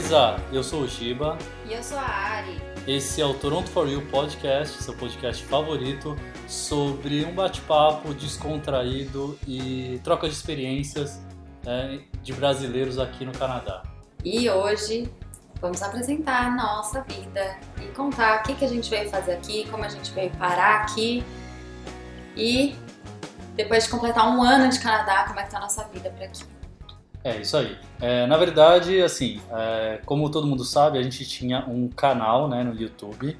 beleza? Eu sou o Giba. E eu sou a Ari. Esse é o Toronto For You Podcast, seu podcast favorito sobre um bate-papo descontraído e troca de experiências né, de brasileiros aqui no Canadá. E hoje vamos apresentar a nossa vida e contar o que, que a gente veio fazer aqui, como a gente veio parar aqui e depois de completar um ano de Canadá, como é que tá a nossa vida por aqui. É isso aí. É, na verdade, assim, é, como todo mundo sabe, a gente tinha um canal né, no YouTube.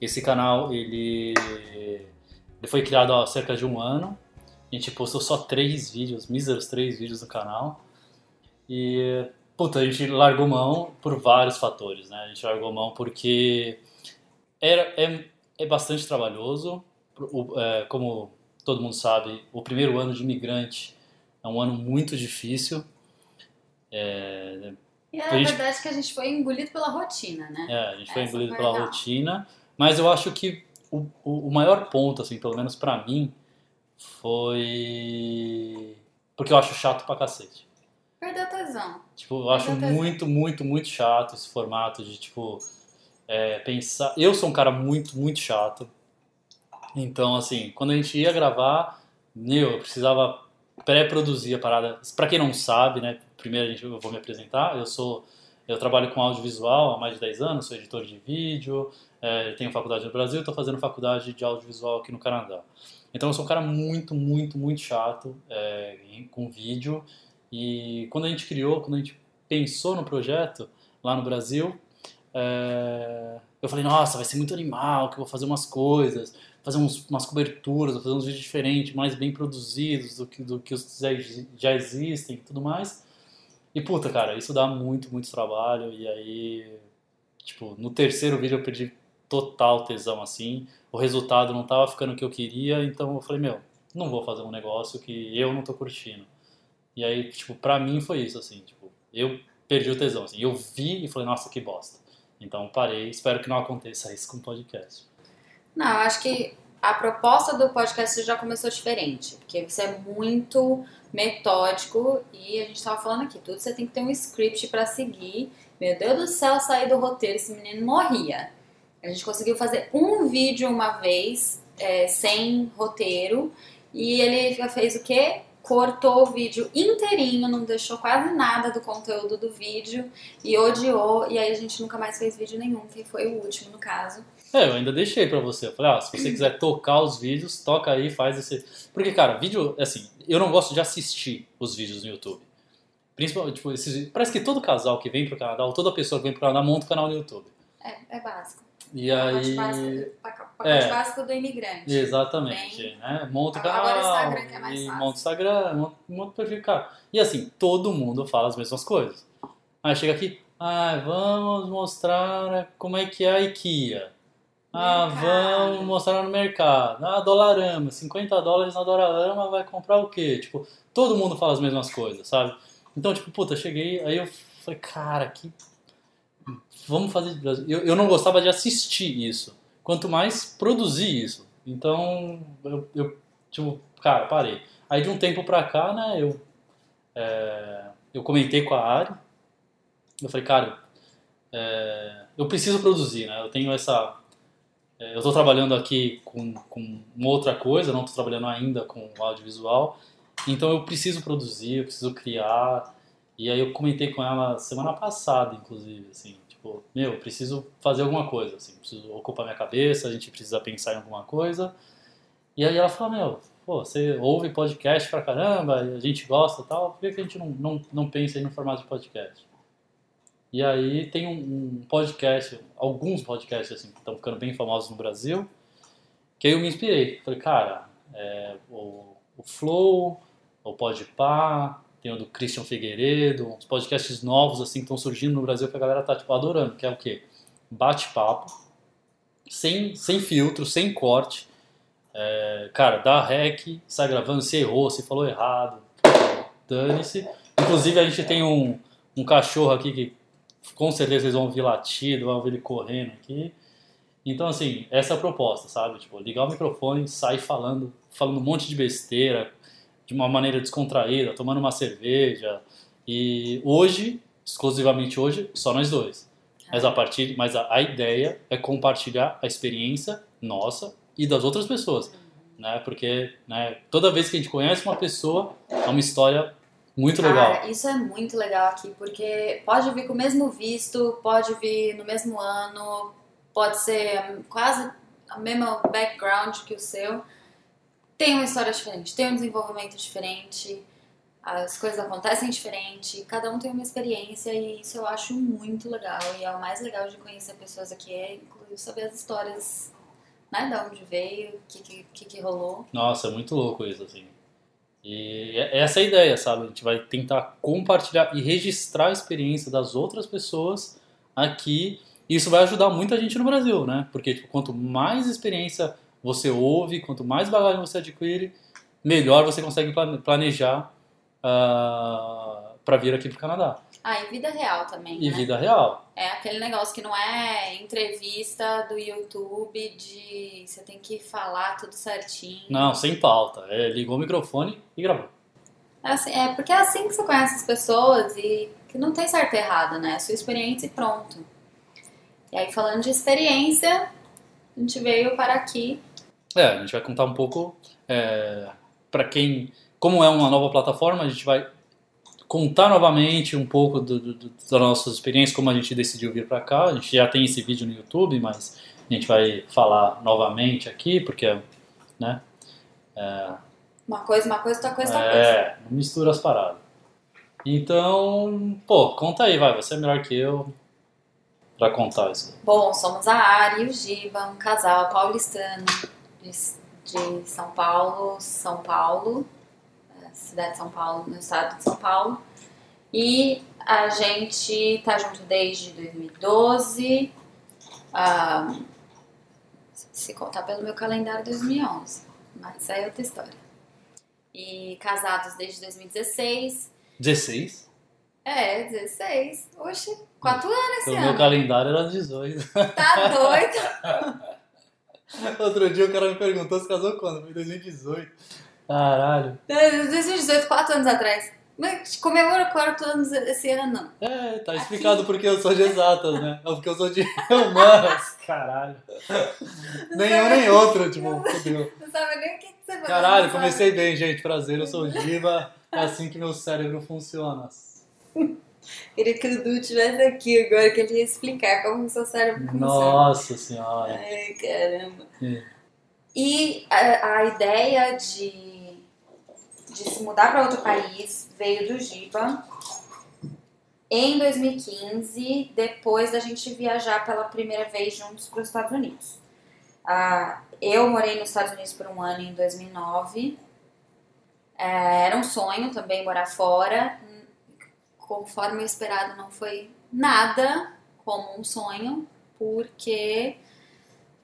Esse canal ele, ele foi criado há cerca de um ano. A gente postou só três vídeos, míseros três vídeos no canal. E, puta, a gente largou mão por vários fatores, né? A gente largou mão porque era, é, é bastante trabalhoso. O, é, como todo mundo sabe, o primeiro ano de imigrante é um ano muito difícil é, e é a gente, verdade que a gente foi engolido pela rotina, né? É, a gente foi Essa engolido pela legal. rotina, mas eu acho que o, o, o maior ponto, assim, pelo menos pra mim, foi. Porque eu acho chato pra cacete. Perdeu tesão. Tipo, eu acho muito, muito, muito chato esse formato de, tipo, é, pensar. Eu sou um cara muito, muito chato. Então, assim, quando a gente ia gravar, meu, eu precisava pré-produzir a parada. Pra quem não sabe, né? Primeiro eu vou me apresentar. Eu sou eu trabalho com audiovisual há mais de 10 anos, sou editor de vídeo, é, tenho faculdade no Brasil, estou fazendo faculdade de audiovisual aqui no Canadá. Então eu sou um cara muito, muito, muito chato é, com vídeo. E quando a gente criou, quando a gente pensou no projeto lá no Brasil, é, eu falei, nossa, vai ser muito animal, que eu vou fazer umas coisas, fazer uns, umas coberturas, fazer uns vídeos diferentes, mais bem produzidos do que, do que os já, já existem e tudo mais. E puta, cara, isso dá muito, muito trabalho. E aí, tipo, no terceiro vídeo eu perdi total tesão assim. O resultado não tava ficando o que eu queria, então eu falei, meu, não vou fazer um negócio que eu não tô curtindo. E aí, tipo, pra mim foi isso, assim, tipo, eu perdi o tesão, assim. Eu vi e falei, nossa, que bosta. Então parei, espero que não aconteça isso com o podcast. Não, acho que a proposta do podcast já começou diferente, porque você é muito metódico e a gente estava falando aqui, tudo você tem que ter um script para seguir. Meu Deus do céu, sair do roteiro, esse menino morria. A gente conseguiu fazer um vídeo uma vez, é, sem roteiro, e ele fez o quê? Cortou o vídeo inteirinho, não deixou quase nada do conteúdo do vídeo e odiou, e aí a gente nunca mais fez vídeo nenhum, que foi o último no caso. É, eu ainda deixei pra você. Eu falei, ah, se você quiser tocar os vídeos, toca aí, faz esse. Porque, cara, vídeo, assim, eu não gosto de assistir os vídeos no YouTube. Principalmente, tipo, esses... parece que todo casal que vem pro Canadá, ou toda pessoa que vem pro Canadá, monta um canal no YouTube. É, é básico. E aí. Pacote é, básico do imigrante. Exatamente. Né? Monta o canal. Agora o Instagram que é mais fácil. Monta o Instagram, monta, monta o perfil, cara. E assim, todo mundo fala as mesmas coisas. Aí chega aqui, ah, vamos mostrar como é que é a IKEA. Ah, vamos mostrar no mercado. Ah, Dolarama, 50 dólares na Dolarama vai comprar o quê? Tipo, todo mundo fala as mesmas coisas, sabe? Então, tipo, puta, cheguei, aí eu falei, cara, que. Vamos fazer. Eu, eu não gostava de assistir isso, quanto mais produzir isso. Então, eu, eu tipo, cara, parei. Aí de um tempo pra cá, né, eu. É, eu comentei com a Ari. Eu falei, cara, é, eu preciso produzir, né? Eu tenho essa eu estou trabalhando aqui com, com outra coisa, não estou trabalhando ainda com audiovisual, então eu preciso produzir, eu preciso criar. E aí eu comentei com ela semana passada, inclusive, assim, tipo, meu, eu preciso fazer alguma coisa, assim, preciso ocupar minha cabeça, a gente precisa pensar em alguma coisa. E aí ela falou, meu, pô, você ouve podcast pra caramba, a gente gosta e tal, por que a gente não, não, não pensa aí no formato de podcast? E aí tem um, um podcast, alguns podcasts assim, que estão ficando bem famosos no Brasil, que aí eu me inspirei. Falei, cara, é, o, o Flow, o Podpah, tem o do Christian Figueiredo, uns podcasts novos assim que estão surgindo no Brasil que a galera tá tipo adorando, que é o quê? Bate-papo, sem, sem filtro, sem corte. É, cara, dá rec, sai gravando, se errou, se falou errado, dane-se. Inclusive a gente tem um, um cachorro aqui que com certeza vocês vão ouvir latido, vão ouvir ele correndo aqui. Então, assim, essa é a proposta, sabe? Tipo, ligar o microfone, sair falando, falando um monte de besteira, de uma maneira descontraída, tomando uma cerveja. E hoje exclusivamente hoje só nós dois. Mas a partir, mas a, a ideia é compartilhar a experiência nossa e das outras pessoas, né? Porque, né, toda vez que a gente conhece uma pessoa, é uma história muito legal. Cara, isso é muito legal aqui, porque pode vir com o mesmo visto, pode vir no mesmo ano, pode ser quase o mesmo background que o seu. Tem uma história diferente, tem um desenvolvimento diferente, as coisas acontecem diferente, cada um tem uma experiência e isso eu acho muito legal. E é o mais legal de conhecer pessoas aqui, é inclusive saber as histórias, né, de onde veio, o que, que, que rolou. Nossa, é muito louco isso, assim. E é essa é a ideia, sabe? A gente vai tentar compartilhar e registrar a experiência das outras pessoas aqui. E isso vai ajudar muita gente no Brasil, né? Porque tipo, quanto mais experiência você ouve, quanto mais bagagem você adquire, melhor você consegue planejar uh, ah, para vir aqui pro Canadá. Ah, e vida real também. E né? vida real. É aquele negócio que não é entrevista do YouTube de você tem que falar tudo certinho. Não, sem pauta. É, ligou o microfone e gravou. É, assim, é porque é assim que você conhece as pessoas e que não tem certo e errado, né? É sua experiência e pronto. E aí, falando de experiência, a gente veio para aqui. É, a gente vai contar um pouco é, para quem. Como é uma nova plataforma, a gente vai contar novamente um pouco do, do, do, das nossas experiências, como a gente decidiu vir para cá. A gente já tem esse vídeo no YouTube, mas a gente vai falar novamente aqui, porque, né? É, uma coisa, uma coisa, outra coisa, outra coisa. É, não mistura as paradas. Então, pô, conta aí, vai, você é melhor que eu para contar isso. Bom, somos a Ari e o Giba, um casal paulistano de, de São Paulo, São Paulo, cidade de São Paulo, no estado de São Paulo. E a gente tá junto desde 2012. Ah, se contar pelo meu calendário, 2011. Mas isso aí é outra história. E casados desde 2016. 16? É, 16. Oxe, 4 anos esse o ano. meu calendário era 18. Tá doido? Outro dia o cara me perguntou se casou quando? Foi 2018. Caralho. 2018, 4 anos atrás. Mas comemora 4 anos esse ano. É, tá explicado Aqui. porque eu sou de exatas, né? Ou porque eu sou de humanas. Caralho. nem um nem outro, tipo, fodeu. Não sabe nem o que, você falou. Caralho, comecei bem, gente. Prazer, eu sou o Giba. É assim que meu cérebro funciona. Queria que o Du estivesse aqui agora, que ele ia explicar como o seu cérebro funciona. Nossa senhora. Ai, caramba. É. E a, a ideia de de se mudar para outro país veio do Giba em 2015, depois da gente viajar pela primeira vez juntos para os Estados Unidos. Ah, eu morei nos Estados Unidos por um ano em 2009. É, era um sonho também morar fora. Conforme o esperado, não foi nada como um sonho, porque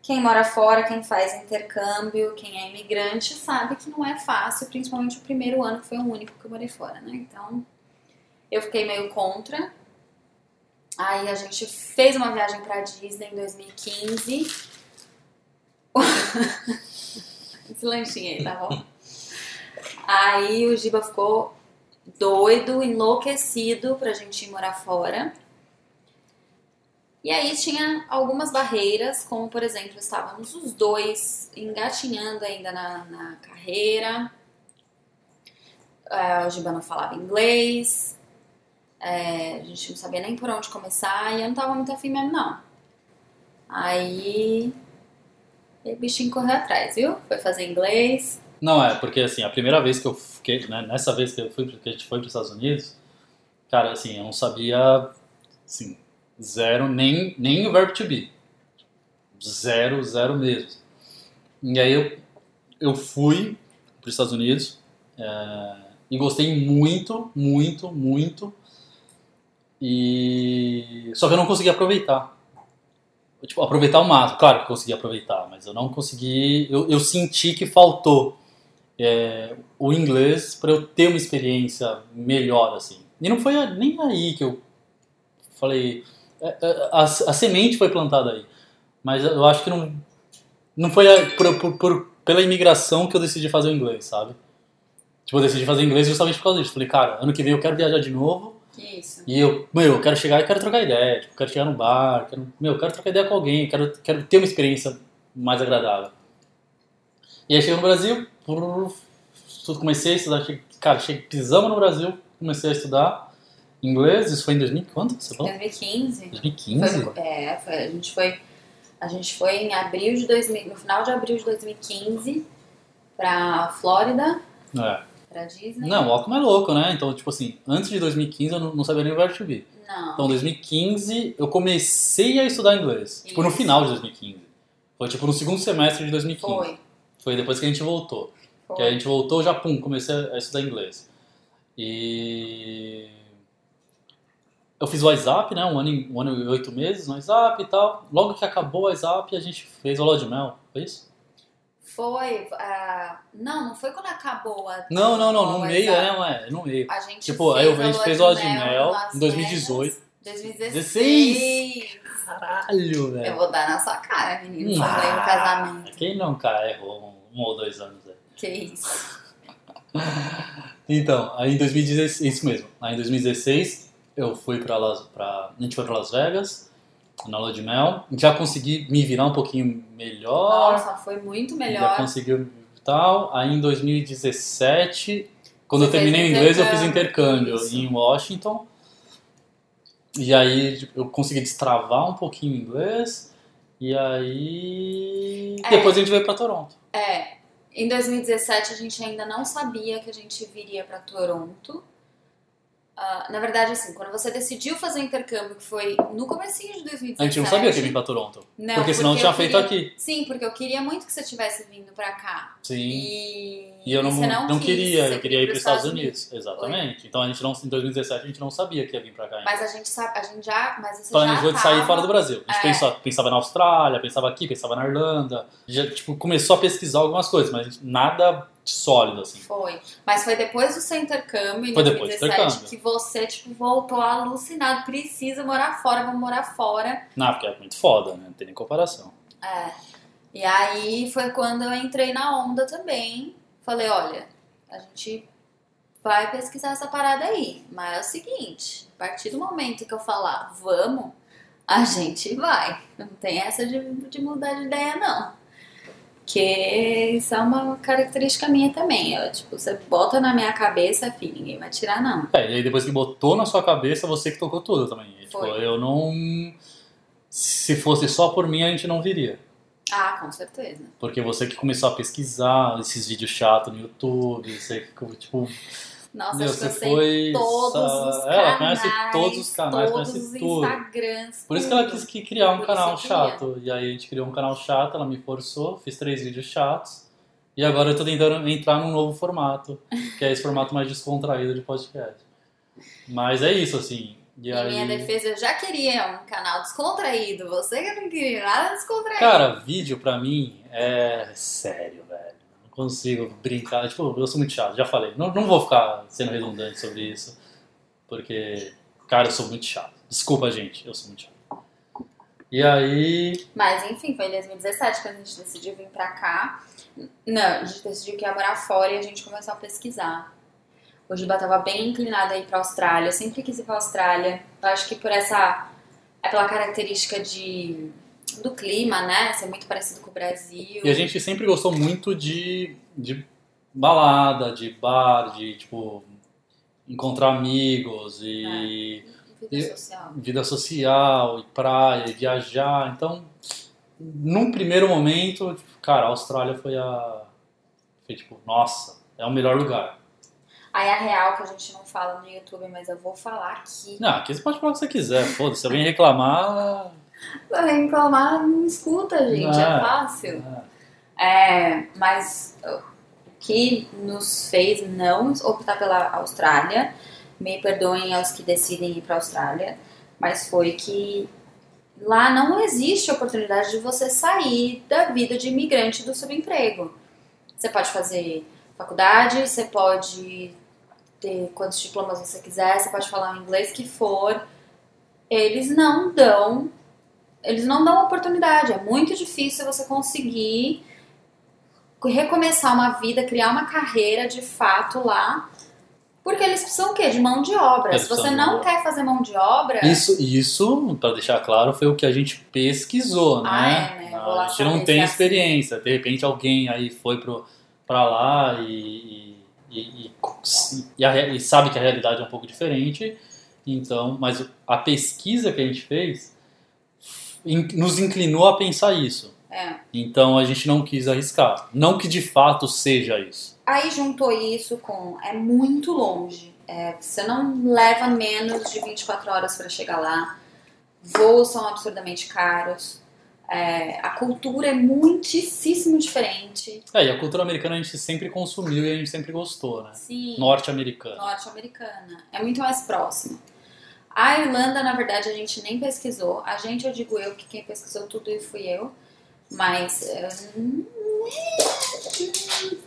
quem mora fora, quem faz intercâmbio, quem é imigrante, sabe que não é fácil, principalmente o primeiro ano, que foi o único que eu morei fora, né? Então, eu fiquei meio contra. Aí a gente fez uma viagem pra Disney em 2015. Esse lanchinho aí, tá bom? Aí o Giba ficou doido, enlouquecido pra gente ir morar fora. E aí tinha algumas barreiras, como por exemplo, estávamos os dois engatinhando ainda na, na carreira, uh, o Giba não falava inglês, é, a gente não sabia nem por onde começar e eu não tava muito afim mesmo não. Aí o bichinho correu atrás, viu? Foi fazer inglês. Não, é, porque assim, a primeira vez que eu fiquei, né, nessa vez que eu fui, que a gente foi para os Estados Unidos, cara, assim, eu não sabia, assim, Zero, nem, nem o verbo to be. Zero, zero mesmo. E aí eu, eu fui para os Estados Unidos é, e gostei muito, muito, muito. E só que eu não consegui aproveitar. Tipo, aproveitar o máximo. Claro que consegui aproveitar, mas eu não consegui. Eu, eu senti que faltou é, o inglês para eu ter uma experiência melhor, assim. E não foi nem aí que eu falei, é, é, a, a, semente foi plantada aí. Mas eu acho que não, não foi a, por, por, por, pela imigração que eu decidi fazer o inglês, sabe? Tipo, eu decidi fazer inglês justamente por causa disso. Falei, cara, ano que vem eu quero viajar de novo isso. E eu, meu, eu quero chegar e quero trocar ideia. Tipo, quero chegar no bar, quero, meu, eu quero trocar ideia com alguém, quero, quero ter uma experiência mais agradável. E aí chegou no Brasil, tudo comecei a estudar. Cara, cheguei, pisamos no Brasil, comecei a estudar inglês. Isso foi em 2000, quanto você falou? 2015. 2015? Foi, é, foi, a gente foi. A gente foi em abril de 2000, no final de abril de 2015 pra Flórida, É. pra Disney. Não, o Alckmin é louco, né? Então, tipo assim, antes de 2015 eu não, não sabia nem o be. Não. Então, em 2015 eu comecei a estudar inglês. Tipo, no Isso. final de 2015. Foi tipo no segundo semestre de 2015. Foi. Foi depois que a gente voltou. foi. Que a gente voltou, já pum, comecei a estudar inglês. E eu fiz o WhatsApp, né? Um ano, e- um ano e oito meses no WhatsApp e tal. Logo que acabou o WhatsApp, a gente fez o Lua de Mel. Foi isso? Foi. ah, não, não foi quando acabou a. Não, não, não. No meio, WhatsApp. é, não é. No meio. A gente Tipo, fez aí a gente fez o Lua de Mel em 2018. Vegas, 2016. Caralho, Eu velho. vou dar na sua cara, menino. Hum. Falei no casamento. Quem não, cara, errou um, um ou dois anos. Né? Que isso. Então, aí em 2016, isso mesmo. Aí em 2016 eu fui pra Las, pra, a gente foi pra Las Vegas, na lua de mel. Já consegui me virar um pouquinho melhor. Nossa, foi muito Já melhor. conseguiu tal. Aí em 2017, quando Você eu terminei o inglês, eu fiz intercâmbio, isso. em Washington. E aí eu consegui destravar um pouquinho o inglês. E aí. É. Depois a gente veio pra Toronto. É, em 2017 a gente ainda não sabia que a gente viria pra Toronto. Ah, na verdade, assim, quando você decidiu fazer o intercâmbio, que foi no comecinho de 2017... A gente não sabia que ia vir pra Toronto. Não, porque senão tinha eu feito queria- aqui. Sim, porque eu queria muito que você tivesse vindo pra cá. Sim. E, E eu não, não, não, quis, queria, eu queria ir para os pros Estados Unidos. Exatamente. Então a gente não, em 2017 a gente não sabia que ia vir para cá ainda. Mas a gente sabe, a gente já, mas você Planejou já de sair fora do Brasil. A gente É. pensou, pensava na Austrália, pensava aqui, pensava na Irlanda. Já tipo, começou a pesquisar algumas coisas, mas nada sólido assim. Foi. Mas foi depois do seu intercâmbio, em Foi depois do 2017, intercâmbio. que você, tipo, voltou alucinado. Precisa morar fora, vamos morar fora. Não, porque é muito foda, né? Não tem nem comparação. É. E aí foi quando eu entrei na onda também. Falei, olha, a gente vai pesquisar essa parada aí. Mas é o seguinte, a partir do momento que eu falar vamos, a gente vai. Não tem essa de, de mudar de ideia, não. Porque isso é uma característica minha também. Eu, tipo, você bota na minha cabeça, filho, ninguém vai tirar, não. É, e aí depois que botou na sua cabeça, você que tocou tudo também. E, tipo, Foi. eu não. Se fosse só por mim, a gente não viria. Ah, com certeza. Porque você que começou a pesquisar esses vídeos chatos no YouTube, você que, tipo, Nossa, Meu, acho que eu você sei todos os canais. ela conhece todos os canais, todos conhece os tudo. Instagrams. Por isso que ela quis que criar um canal chato. E aí a gente criou um canal chato, ela me forçou, fiz três vídeos chatos. E agora eu tô tentando entrar num novo formato, que é esse formato mais descontraído de podcast. Mas é isso, assim. E aí... minha defesa, eu já queria um canal descontraído. Você que não queria nada descontraído. Cara, vídeo pra mim é sério, consigo brincar. Tipo, eu sou muito chato, já falei. Não, não vou ficar sendo redundante sobre isso. Porque, cara, eu sou muito chato. Desculpa, gente, eu sou muito chato. E aí. Mas enfim, foi em 2017 que a gente decidiu vir pra cá. Não, a gente decidiu que ia morar fora e a gente começou a pesquisar. O Giba tava bem inclinado aí pra Austrália. Eu sempre quis ir pra Austrália. Eu acho que por essa. É pela característica de. Do clima, né? Ser muito parecido com o Brasil. E a gente sempre gostou muito de, de balada, de bar, de, tipo, encontrar amigos e Vida E- social. vida social, e praia, e viajar. Então, num primeiro momento, tipo, cara, a Austrália foi a. Foi tipo, nossa, é o melhor lugar. Aí a real que a gente não fala no YouTube, mas eu vou falar aqui. Não, aqui você pode falar o que você quiser, foda-se. Se alguém reclamar. Pra reclamar, não escuta, gente. É, É. fácil. é. É, mas o que nos fez não optar pela Austrália, me perdoem aos que decidem ir para a Austrália, mas foi que lá não existe oportunidade de você sair da vida de imigrante do subemprego. Você pode fazer faculdade, você pode ter quantos diplomas você quiser, você pode falar o inglês que for. Eles não dão, eles não dão oportunidade. É muito difícil você conseguir recomeçar uma vida, criar uma carreira de fato lá Porque eles precisam o quê? De mão de obra. Eles Se você não de quer fazer mão de obra, Isso, isso para deixar claro, foi o que a gente pesquisou, né? Ah, é, né? A gente não tem é assim. experiência. De repente alguém aí foi pro, pra lá e, e, e- a e sabe que a realidade é um pouco diferente. Então, mas a pesquisa que a gente fez nos inclinou a pensar isso. é. Então a gente não quis arriscar. Não que de fato seja isso. Aí juntou isso com é muito longe. É, você não leva menos de 24 horas para chegar lá. Voos são absurdamente caros. É, a cultura é muitíssimo diferente. É, e a cultura americana a gente sempre consumiu e a gente sempre gostou, né? Sim. Norte-americana. norte-americana. É muito mais próximo. A Irlanda, na verdade, a gente nem pesquisou. A gente, eu digo eu, que quem pesquisou tudo fui eu. Mas. eh,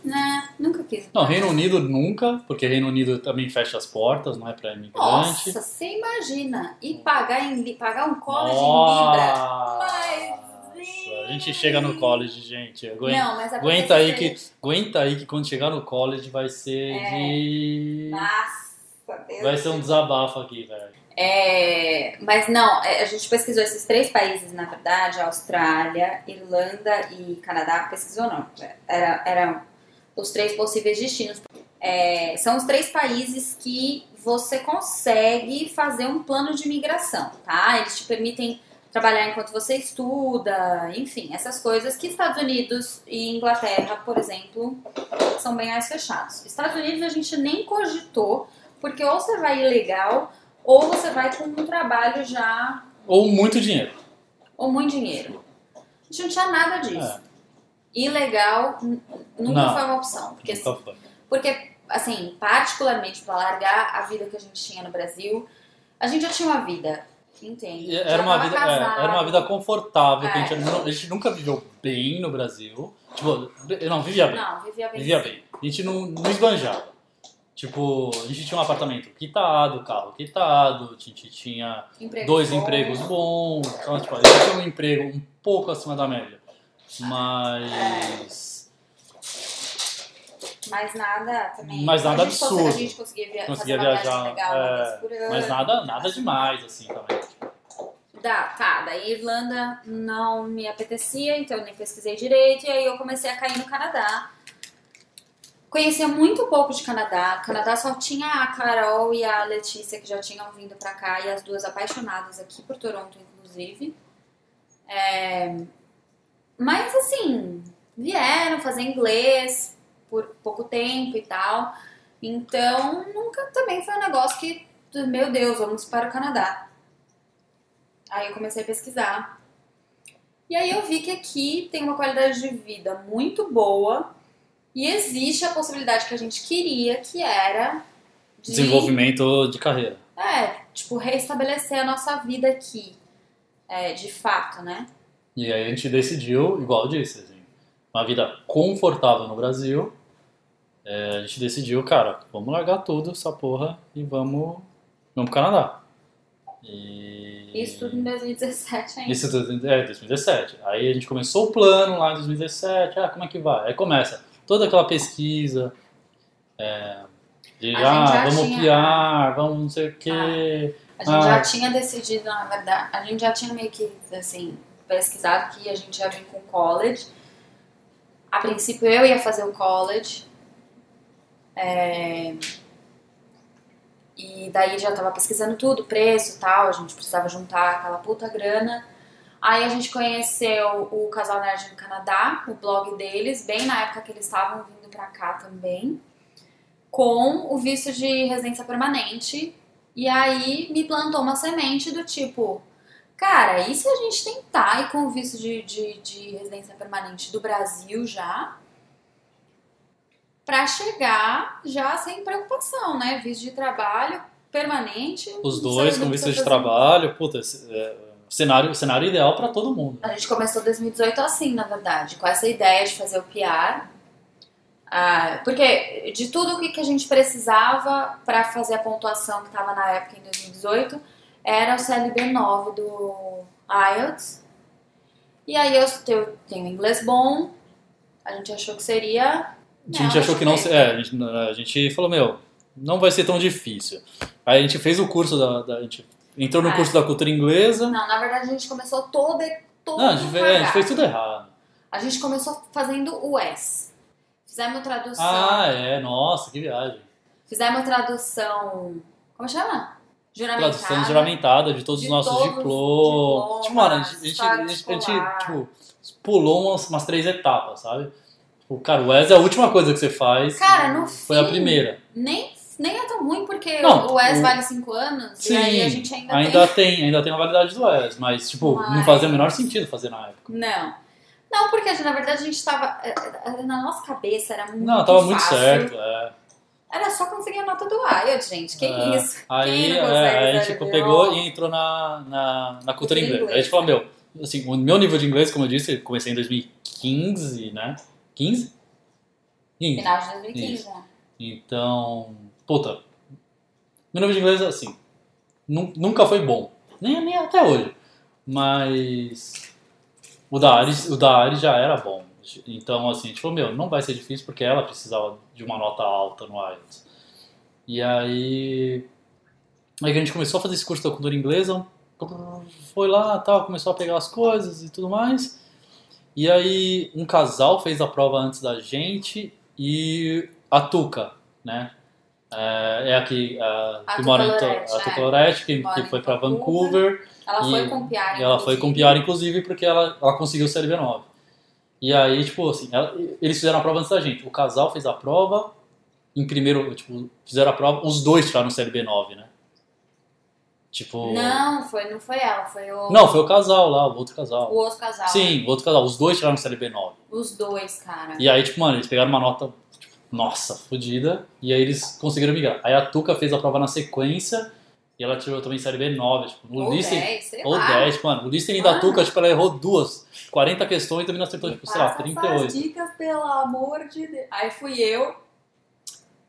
né, nunca quis. Não, Reino Unido nunca, porque Reino Unido também fecha as portas, não é pra imigrante. Nossa, você imagina. E pagar, em, pagar um college em Libra. Nossa! Mas, A gente chega no college, gente. Aguenta, Não, mas a aguenta aí PTC que aguenta aí que quando chegar no college vai ser É. de Nossa, Deus. vai ser um desabafo aqui, velho. É, mas não, é, a gente pesquisou esses três países, na verdade, Austrália, Irlanda e Canadá. Pesquisou não, era, eram os três possíveis destinos. É, são os três países que você consegue fazer um plano de migração, tá? Eles te permitem trabalhar enquanto você estuda, enfim, essas coisas que Estados Unidos e Inglaterra, por exemplo, são bem mais fechados. Estados Unidos a gente nem cogitou, porque ou você vai ilegal ou você vai com um trabalho já Ou muito dinheiro. ou muito dinheiro. A gente não tinha nada disso. É, Ilegal nunca Não. foi uma opção, porque nunca foi. porque, assim, particularmente para largar a vida que a gente tinha no Brasil, a gente já tinha uma vida, entende? Era uma vida, é, era uma vida confortável, que a, É. gente, não- a gente nunca viveu bem no Brasil. Tipo, não, vivia bem. Não, vivia bem. Vivia bem. A gente não, não esbanjava. Tipo, a gente tinha um apartamento quitado, carro quitado, a gente tinha Emprego dois bom. empregos bons. Então, tipo, a gente tinha um emprego um pouco acima da média. Mas. Mas nada também. Mas nada a gente absurdo. A gente conseguia, via Conseguia viajar, legal é, ano. Mas nada, nada demais, assim, também. Dá, tá, daí Irlanda não me apetecia, então eu nem pesquisei direito, e aí eu comecei a cair no Canadá. Conhecia muito pouco de Canadá. Canadá só tinha a Carol e a Letícia que já tinham vindo pra cá, e as duas apaixonadas aqui por Toronto, inclusive. É, Mas assim, vieram fazer inglês por pouco tempo e tal. Então, nunca também foi um negócio que, meu Deus, vamos para o Canadá. Aí eu comecei a pesquisar. E aí eu vi que aqui tem uma qualidade de vida muito boa e existe a possibilidade que a gente queria, que era de, Desenvolvimento de carreira. É, tipo, reestabelecer a nossa vida aqui. É, de fato, né? E aí a gente decidiu, igual eu disse, assim, uma vida confortável no Brasil. É, a gente decidiu, cara, vamos largar tudo, essa porra, e vamos, vamos pro Canadá. E... Isso tudo em 2017 ainda. Isso tudo, é, 2017. Aí a gente começou o plano lá em 2017, ah, como é que vai? Aí começa toda aquela pesquisa, é, de, ah, já vamos tinha- piar, vamos não sei o quê. A gente Ah. já tinha decidido, na verdade, a gente já tinha meio que, assim, pesquisado que a gente ia vir com college. A princípio eu ia fazer o college. É, E daí já tava pesquisando tudo, preço e tal, a gente precisava juntar aquela puta grana. Aí a gente conheceu o Casal Nerd no Canadá, o blog deles, bem na época que eles estavam vindo pra cá também, com o visto de residência permanente. E aí me plantou uma semente do tipo, cara, e se a gente tentar ir com o visto de, de, de residência permanente do Brasil já? Pra chegar já sem preocupação, né? Visto de trabalho permanente. Os dois com visto de trabalho, puta, é, cenário, cenário ideal pra todo mundo. A gente começou 2018 assim, na verdade, com essa ideia de fazer o PR. Ah, porque de tudo o que que a gente precisava para fazer a pontuação que estava na época em 2018 era o CLB 9 do IELTS. E aí eu, eu tenho inglês bom, a gente achou que seria. A gente achou que não. É, a gente, a gente falou, meu, não vai ser tão difícil. Aí a gente fez o curso da. da- a gente entrou no É. curso da cultura inglesa. Não, na verdade a gente começou todo, todo Não, a gente, fez, a gente fez tudo errado. A gente começou fazendo o S. Fizemos tradução. Ah, é, nossa, que viagem. Fizemos tradução. Como chama? Juramentada. Tradução juramentada de todos De os nossos todos os diplomas. Tipo, mano, a gente, a gente, a gente, a tipo, pulou umas, umas três etapas, sabe? Tipo, cara, o ES é a última coisa que você faz. Cara, no Foi a fim, primeira. Nem, nem é tão ruim, porque Não, o ES o- vale 5 anos Sim, e aí a gente ainda, ainda tem. tem, ainda tem a validade do ES, mas, tipo, não Mas- fazia o menor sentido fazer na época. Não. Não, porque na verdade a gente tava. eh, eh, Na nossa cabeça era muito. Não, tava muito fácil. certo, é. Era só conseguir a nota do IELTS, gente. Que É. isso? Aí, Quem não é, aí a gente zero tipo, pegou e entrou na, na, na cultura inglesa. Aí a gente falou, meu, assim, o meu nível de inglês, como eu disse, comecei em 2015, né? 15? 15. Final de 2015, Isso. né? Então, puta, meu nível de inglês, assim, nu- nunca foi bom. Nem, nem até hoje. Mas o da Ares, o da já era bom. Então, assim, a gente falou, meu, não vai ser difícil porque ela precisava de uma nota alta no IELTS. E aí, aí a gente começou a fazer esse curso da cultura inglesa, foi lá, tal, começou a pegar as coisas e tudo mais. E aí um casal fez a prova antes da gente e a Tuca, né? É, é a que, a, A que mora em a é. Lorete, que, que foi para Vancouver. Ela E- foi com Piara. Ela foi com Piara, inclusive, porque ela, ela conseguiu o CLB9. E aí, tipo assim, ela- eles fizeram a prova antes da gente. O casal fez a prova, em primeiro, tipo, fizeram a prova, os dois tiraram o CLB9, né? Tipo. Não, foi, não foi ela, foi o, Não, foi o casal lá, o outro casal. o outro casal. Sim, o outro casal. Os dois tiraram o CLB9. Os dois, cara. E aí, tipo, mano, eles pegaram uma nota, nossa, fodida, e aí eles conseguiram migrar. Aí a Tuca fez a prova na sequência, e ela tirou também CLB9, tipo, o Ou listening, 10, sei ou lá. 10, mano, o listening da. Tuca, tipo, ela errou duas, 40 questões e também não acertou, tipo, sei lá, Passa essas 38. dicas, pelo amor de Deus. Aí fui eu.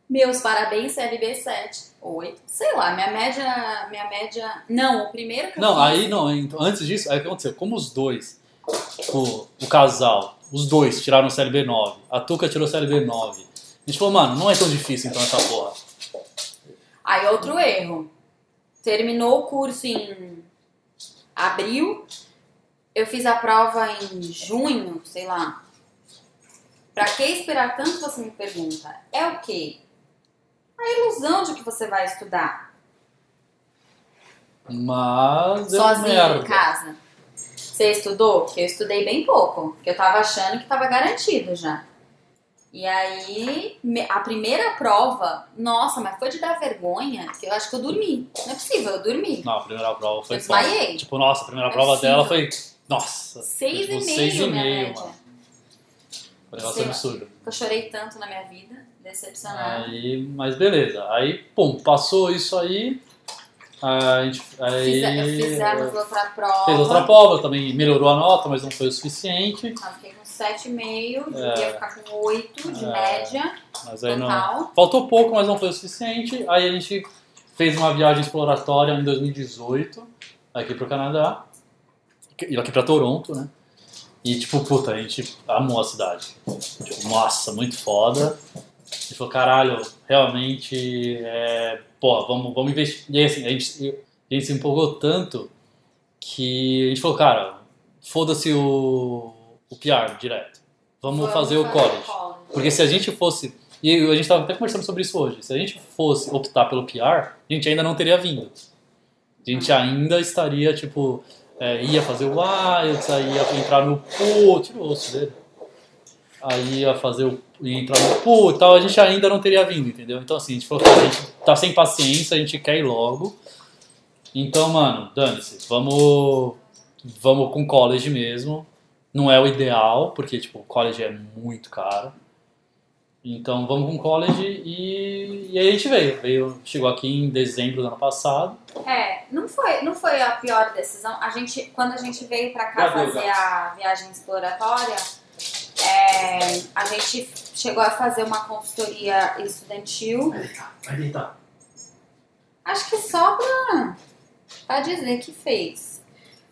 Meus parabéns, CLB 7. 8. Sei lá, minha média. Minha média. Não, o primeiro que eu Não, fiz. aí não, então, antes disso, aí o que aconteceu? Como os dois, tipo, o casal, os dois tiraram o CLB9, a Tuca tirou o CLB9, a gente falou, mano, não é tão difícil então essa porra. Aí outro erro. Terminou o curso em abril. Eu fiz a prova em junho, sei lá. Pra que esperar tanto, você me pergunta? É o quê? A ilusão de que você vai estudar Mas deu sozinho merda. em casa. Você estudou? Que eu estudei bem pouco. Porque eu tava achando que tava garantido já. E aí, a primeira prova, nossa, mas foi de dar vergonha, que eu acho que eu dormi. Não é possível, eu dormi. Não, a primeira prova foi Eu desmaiei. Tipo, nossa, a primeira é prova possível. dela foi. Nossa! Seis tipo, e meio, seis e meio, média. mano. Foi um negócio absurdo. Eu chorei tanto na minha vida, decepcionada. Aí, mas beleza. Aí, pum, passou isso aí. A gente, aí Fiz- fizemos outra prova. fez outra prova, também melhorou a nota, mas não foi o suficiente. Eu fiquei com 7,5, É. devia ficar com 8 de É. média Mas aí não. total. Faltou pouco, mas não foi o suficiente. Aí a gente fez uma viagem exploratória em 2018, aqui pro Canadá. E aqui pra Toronto, né? E tipo, puta, a gente amou a cidade. Tipo, nossa, muito foda. A gente falou, caralho, realmente, é, pô, vamos, vamos investir. E aí, assim, a gente, a gente se empolgou tanto que a gente falou, cara, foda-se o, o PR direto. Vamos, fazer o college. Porque se a gente fosse. E a gente tava até conversando sobre isso hoje. Se a gente fosse optar pelo PR, a gente ainda não teria vindo. A gente ainda estaria, tipo, é, ia fazer o IELTS, aí ia entrar no pool, tira o osso dele. Aí ia fazer o. ia entrar no pool e tal, a gente ainda não teria vindo, entendeu? Então assim, a gente falou, a gente tá sem paciência, a gente quer ir logo. Então, mano, dane-se, vamos. Vamos com college mesmo. Não é o ideal, porque, tipo, college é muito caro. Então vamos com college e, e aí a gente veio. veio. Chegou aqui em dezembro do ano passado. É, não foi, não foi a pior decisão. A gente, quando a gente veio pra cá fazer gato. a viagem exploratória, é, a gente chegou a fazer uma consultoria estudantil. Vai deitar. Acho que só pra, pra dizer que fez.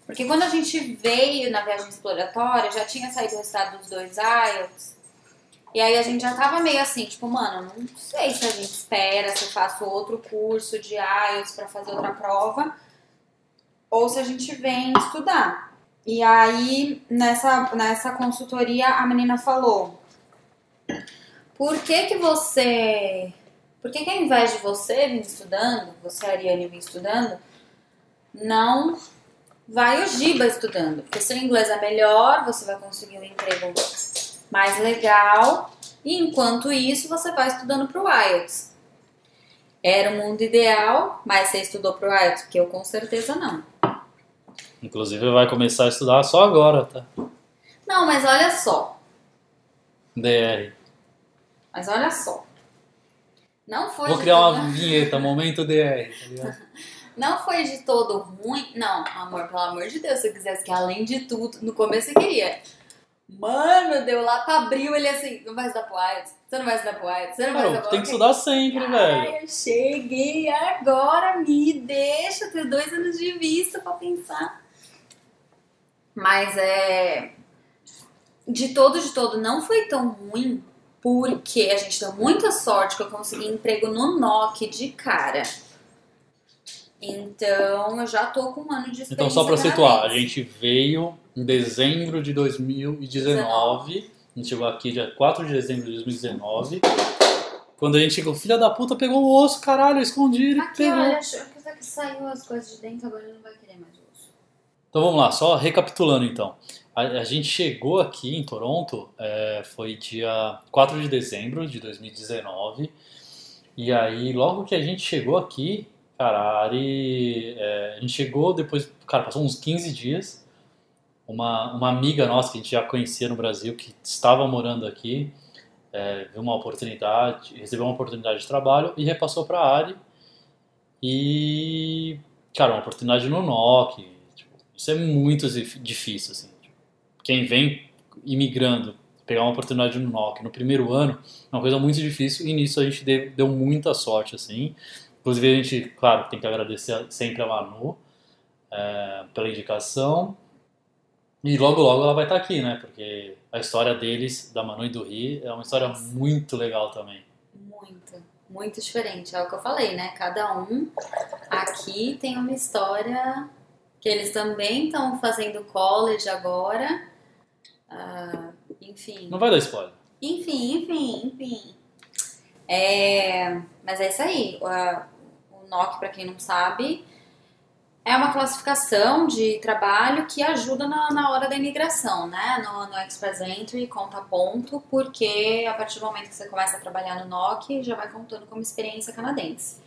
Porque quando a gente veio na viagem exploratória, já tinha saído o resultado dos dois IELTS. E aí a gente já tava meio assim, tipo, mano, não sei se a gente espera, se eu faço outro curso de IELTS pra fazer outra prova, ou se a gente vem estudar. E aí, nessa, nessa consultoria, a menina falou: por que que você. Por que que ao invés de você vir estudando, você, Ariane, vir estudando, não vai o Giba estudando? Porque seu inglês é melhor, você vai conseguir um emprego mais legal, e enquanto isso, você vai estudando pro IELTS. Era o mundo ideal, mas você estudou pro IELTS? Porque eu com certeza não. Inclusive vai começar a estudar só agora, tá? Não, mas olha só. DR. Mas olha só. Não foi Vou criar uma vinheta, momento DR, tá ligado? Não foi de todo ruim. Não, amor, pelo amor de Deus, se eu quisesse que além de tudo, no começo eu queria. Mano, deu lá pra abril, ele assim, não vai estudar pro IELTS? Você não vai estudar pro IELTS? Você não vai estudar tem que pro estudar sempre, velho. Eu cheguei agora, me deixa ter dois anos de vista pra pensar. Mas é. De todo, de todo, não foi tão ruim, porque a gente deu muita sorte que eu consegui emprego no NOC de cara. Então eu já tô com um ano de experiência. Então, só pra situar, a gente veio em dezembro de 2019. A gente chegou aqui dia 4 de dezembro de 2019. Quando a gente chegou, filha da puta, pegou o osso, caralho, eu escondi, ele Aqui, pegou. olha, acho que saiu as coisas de dentro, agora ele não vai querer mais osso. Então vamos lá, só recapitulando então. A, a gente chegou aqui em Toronto, é, foi dia 4 de dezembro de 2019. E aí, logo que a gente chegou aqui, cara, a Ari, é, a gente chegou depois, cara, passou uns 15 dias. Uma, uma amiga nossa que a gente já conhecia no Brasil, que estava morando aqui, é, viu uma oportunidade, recebeu uma oportunidade de trabalho e repassou para a Ari. E, cara, uma oportunidade no NOC. tipo, isso é muito dif- difícil, assim. Tipo, Quem vem imigrando, pegar uma oportunidade no NOC no primeiro ano, é uma coisa muito difícil e nisso a gente deu, deu muita sorte, assim. Inclusive a gente, claro, tem que agradecer sempre a Manu é, pela indicação. E logo logo ela vai estar aqui, né? Porque a história deles, da Manu e do Ri, é uma história muito legal também. Muito, muito diferente. É o que eu falei, né? Cada um aqui tem uma história que eles também estão fazendo college agora. Ah, enfim. Não vai dar spoiler. Enfim, enfim, enfim. É, mas é isso aí. NOC, para quem não sabe, é uma classificação de trabalho que ajuda na, na hora da imigração, né? No, no Express Entry, conta ponto, porque a partir do momento que você começa a trabalhar no NOC, já vai contando como experiência canadense.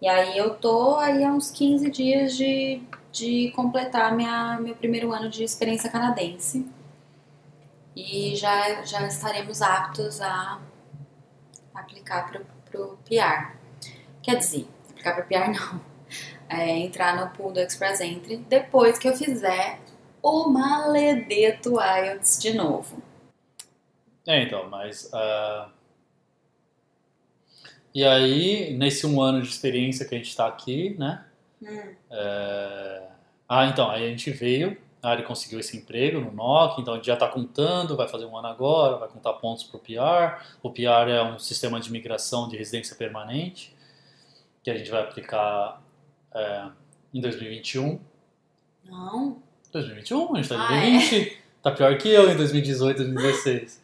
E aí eu tô aí há uns 15 dias de, de completar minha, meu primeiro ano de experiência canadense. E já, já estaremos aptos a aplicar pro, pro PR. Quer dizer, pro PR não. É, entrar no pool do Express Entry depois que eu fizer o maledeto IELTS de novo. É, então, mas. ah, E aí, nesse um ano de experiência que a gente está aqui, né? Hum, é, Ah, então, aí a gente veio, a Ari conseguiu esse emprego no NOC, então a gente já está contando, vai fazer um ano agora, vai contar pontos para o PR. O PR é um sistema de migração de residência permanente, que a gente vai aplicar é, em 2021. não, 2021? A gente está em Ah, 2020. Tá pior que eu em 2018, 2016.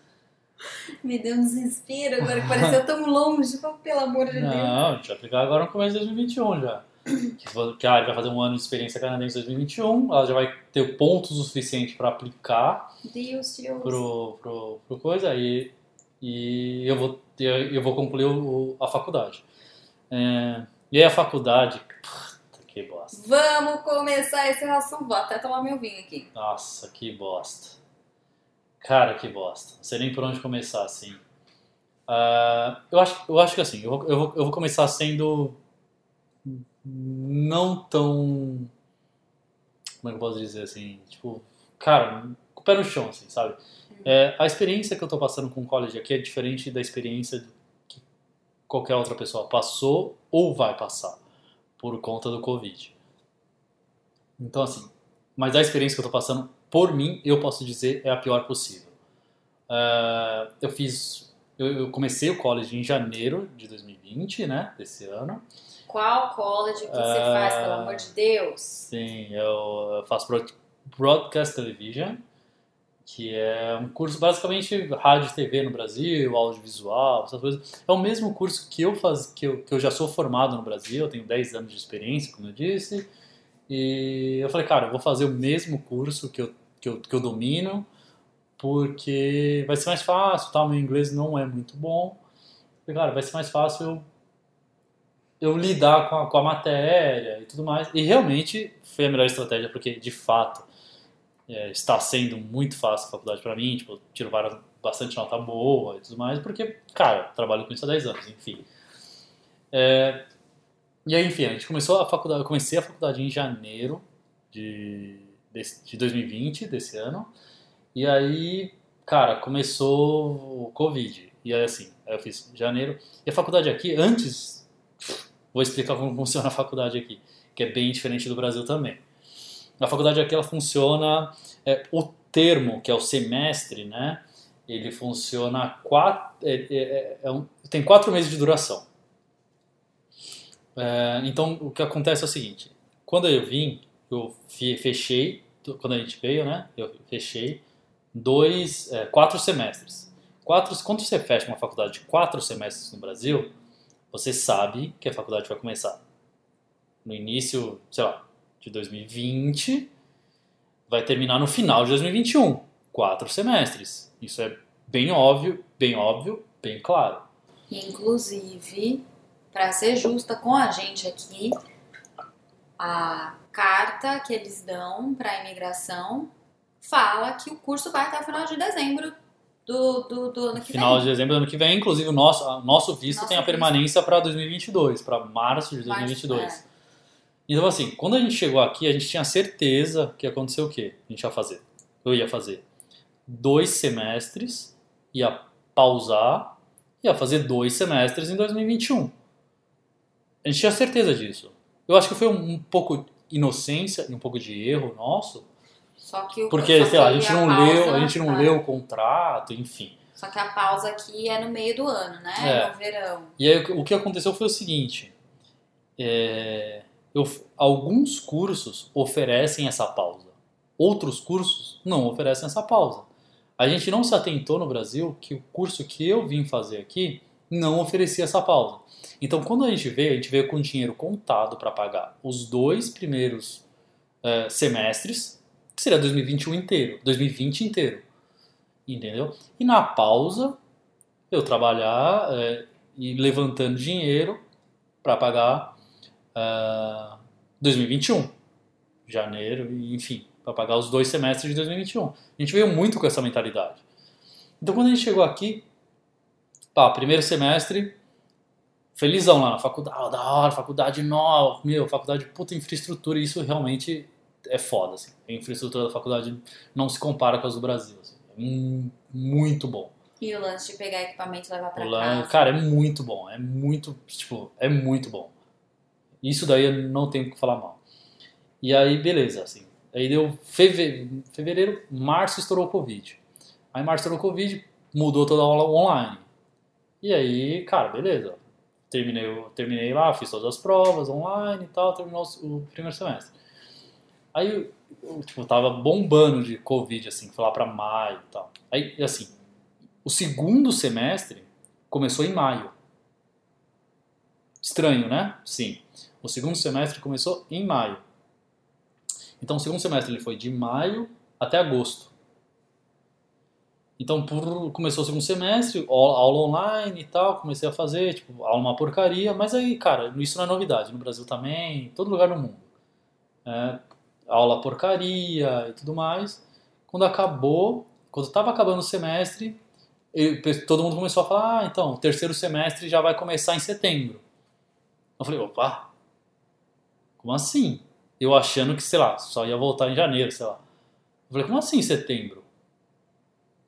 me deu um desespero agora que pareceu tão longe. Pelo amor de Deus. Não, a gente vai aplicar agora no começo de 2021 já. Que, que a Ari vai fazer um ano de experiência canadense em 2021, ela já vai ter pontos o suficiente para aplicar Deus, Deus. pro, pro, pro coisa e, e eu vou eu vou concluir o- a faculdade. É, e aí a faculdade, puta, que bosta. Vamos começar esse assunto. Vou até tomar meu vinho aqui. Nossa, que bosta. Cara, que bosta. Não sei nem por onde começar, assim. Ah, eu, acho, eu acho que assim, eu vou, eu, vou, eu vou começar sendo não tão. Como é que eu posso dizer assim? Tipo, cara, com o pé no chão, assim, sabe? É, a experiência que eu tô passando com o college aqui é diferente da experiência qualquer outra pessoa passou ou vai passar por conta do Covid. Então, assim, mas a experiência que eu tô passando, por mim, eu posso dizer, é a pior possível. É, eu fiz eu, eu comecei o college em janeiro de 2020, né? Desse ano. Qual college que você faz, pelo amor de Deus? Sim, eu, faço broad- Broadcast Television, que é um curso basicamente rádio e TV no Brasil, audiovisual, essas coisas. É o mesmo curso que eu faz, que eu, que eu já sou formado no Brasil, eu tenho 10 anos de experiência, como eu disse. E eu falei, cara, eu vou fazer o mesmo curso que eu, que eu, que eu domino, porque vai ser mais fácil, tá? Meu inglês não é muito bom. Falei, cara, vai ser mais fácil eu eu lidar com a, com a matéria e tudo mais. E realmente foi a melhor estratégia, porque de fato é, está sendo muito fácil a faculdade para mim. Tipo, tiro várias, bastante nota boa e tudo mais, porque, cara, trabalho com isso há 10 anos, enfim. É, e aí, enfim, a gente começou a faculdade, eu comecei a faculdade em janeiro de, desse- de 2020, desse ano. E aí, cara, começou o Covid. E aí, assim, eu fiz janeiro. E a faculdade aqui, antes, vou explicar como funciona a faculdade aqui, que é bem diferente do Brasil também. A faculdade aqui, ela funciona, é, o termo, que é o semestre, né? Ele funciona quatro, é, é, é, é um- tem quatro meses de duração. É, então, o que acontece é o seguinte: quando eu vim, eu fe- fechei, quando a gente veio, né? Eu fechei dois, quatro semestres. Quatro, quando você fecha uma faculdade de quatro semestres no Brasil, você sabe que a faculdade vai começar no início, sei lá, de 2020, vai terminar no final de 2021. Quatro semestres. Isso é bem óbvio, bem óbvio, bem claro. Inclusive, para ser justa com a gente aqui, a carta que eles dão para a imigração fala que o curso vai até o final de dezembro do, do, do ano que Final de vem. dezembro do ano que vem, inclusive o nosso, nosso visto Nosso tem a permanência para 2022, para março de 2022. Março, Então, assim, quando a gente chegou aqui, a gente tinha certeza que ia acontecer o quê? A gente ia fazer. Eu ia fazer dois semestres, ia pausar, ia fazer dois semestres em 2021. A gente tinha certeza disso. Eu acho que foi um, um pouco inocência e um pouco de erro nosso, Só que o porque, sei lá, a gente não pausa- leu, a gente não ah, leu o contrato, enfim. Só que a pausa aqui é no meio do ano, né? É. No verão. E aí o que aconteceu foi o seguinte: é, eu- alguns cursos oferecem essa pausa, outros cursos não oferecem essa pausa. A gente não se atentou no Brasil que o curso que eu vim fazer aqui não oferecia essa pausa. Então, quando a gente veio, a gente veio com dinheiro contado para pagar os dois primeiros é, semestres, que seria 2021 inteiro, 2020 inteiro, entendeu? E na pausa, eu trabalhar é, e levantando dinheiro para pagar ah, 2021, janeiro, enfim, para pagar os dois semestres de 2021. A gente veio muito com essa mentalidade. Então, quando a gente chegou aqui, pá, primeiro semestre, felizão lá na faculdade, ah, da hora, faculdade nova, meu, faculdade puta infraestrutura, e isso realmente é foda, assim. A infraestrutura da faculdade não se compara com as do Brasil, assim. é mu- muito bom. E o lance de pegar equipamento e levar pra O casa. Cara, é muito bom. É muito, tipo, é muito bom. Isso daí eu não tenho que falar mal. E aí, beleza, assim. Aí deu feve- fevereiro, março estourou o Covid. Aí março estourou o Covid, mudou toda a aula online. E aí, cara, beleza. Terminei, terminei lá, fiz todas as provas online e tal, terminou o, primeiro semestre. Aí, eu, tipo, tava bombando de Covid, assim, foi lá pra maio e tal. Aí, assim, o segundo semestre começou em maio. Estranho, né? Sim. O segundo semestre começou em maio. Então, o segundo semestre ele foi de maio até agosto. Então, por, começou o segundo semestre, aula online e tal, comecei a fazer, tipo, aula uma porcaria, mas aí, cara, isso não é novidade, no Brasil também, em todo lugar do mundo. É, aula porcaria e tudo mais. Quando acabou, quando estava acabando o semestre, eu- todo mundo começou a falar, ah, então, o terceiro semestre já vai começar em setembro. Eu falei, opa, como assim? Eu achando que, sei lá, só ia voltar em janeiro, sei lá. Eu falei, como assim setembro?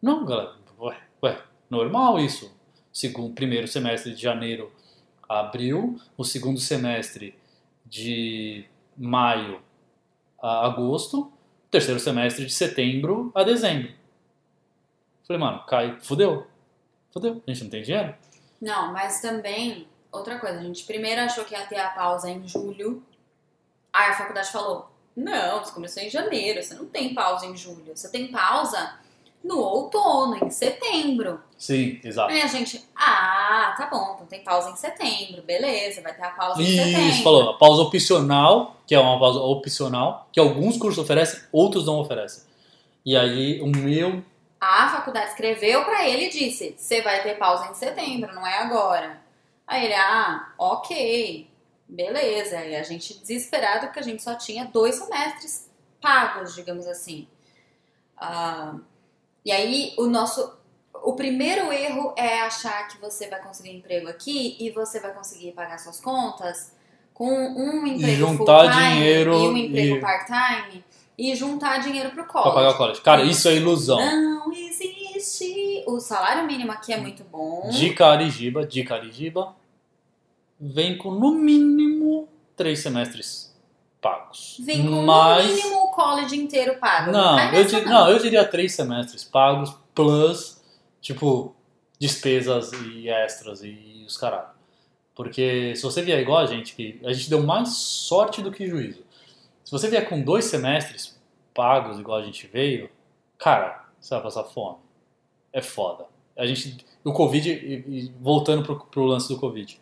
Não, galera, ué, ué normal isso. Segundo, primeiro semestre de janeiro a abril, o segundo semestre de maio a agosto, terceiro semestre de setembro a dezembro. Falei, mano, cai, fudeu. Fudeu, a gente não tem dinheiro. Não, mas também, outra coisa, a gente primeiro achou que ia ter a pausa em julho. Aí a faculdade falou: não, você começou em janeiro, você não tem pausa em julho. Você tem pausa no outono, em setembro. Sim, exato. Aí a gente, ah, tá bom, então tem pausa em setembro, beleza, vai ter a pausa em setembro. Isso, falou. A pausa opcional, que é uma pausa opcional, que alguns cursos oferecem, outros não oferecem. E aí, o meu. A faculdade escreveu pra ele e disse: você vai ter pausa em setembro, não é agora. Aí ele, ah, ok, beleza. E a gente desesperado porque a gente só tinha dois semestres pagos, digamos assim. Ah, e aí, o nosso. O primeiro erro é achar que você vai conseguir emprego aqui e você vai conseguir pagar suas contas com um emprego juntar dinheiro e um emprego e- part-time e juntar dinheiro pro Pra college. pagar o college. Cara, isso é ilusão. Não existe. O salário mínimo aqui é muito bom. De Carigiba, de Carigiba, vem com no mínimo três semestres pagos. Vem com Mas... no mínimo o college inteiro pago. Não, cai eu, nessa, di- não, eu diria três semestres pagos, plus, tipo, despesas e extras e os caralho. Porque se você vier igual a gente, que a gente deu mais sorte do que juízo. Se você vier com dois semestres pagos, igual a gente veio, cara, você vai passar fome. É foda. A gente. O Covid, e- e voltando pro, pro lance do Covid.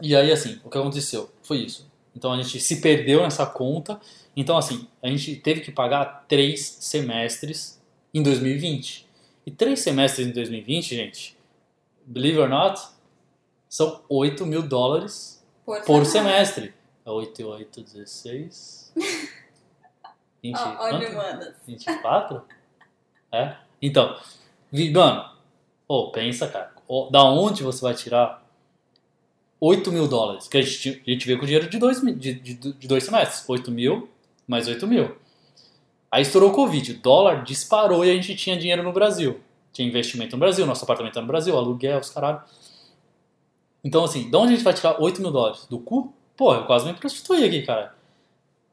E aí, assim, o que aconteceu foi isso. Então a gente se perdeu nessa conta. Então, assim, a gente teve que pagar três semestres em 2020. E três semestres em 2020, gente, believe or not, são 8 mil dólares por, por semestre. semestre. É 8 e 8, 16. 20, Ó, Olha, quanto? humanas. 24? É? Então, mano, ô, pensa, cara, ó, da onde você vai tirar 8 mil dólares? Que a gente, a gente veio com dinheiro de dois, de, de, de dois semestres. 8 mil mais 8 mil. Aí estourou o Covid, o dólar disparou e a gente tinha dinheiro no Brasil. Tinha investimento no Brasil, nosso apartamento era no Brasil, aluguel, os caralho. Então, assim, de onde a gente vai tirar 8 mil dólares? Do cu? Pô, eu quase me prostituí aqui, cara.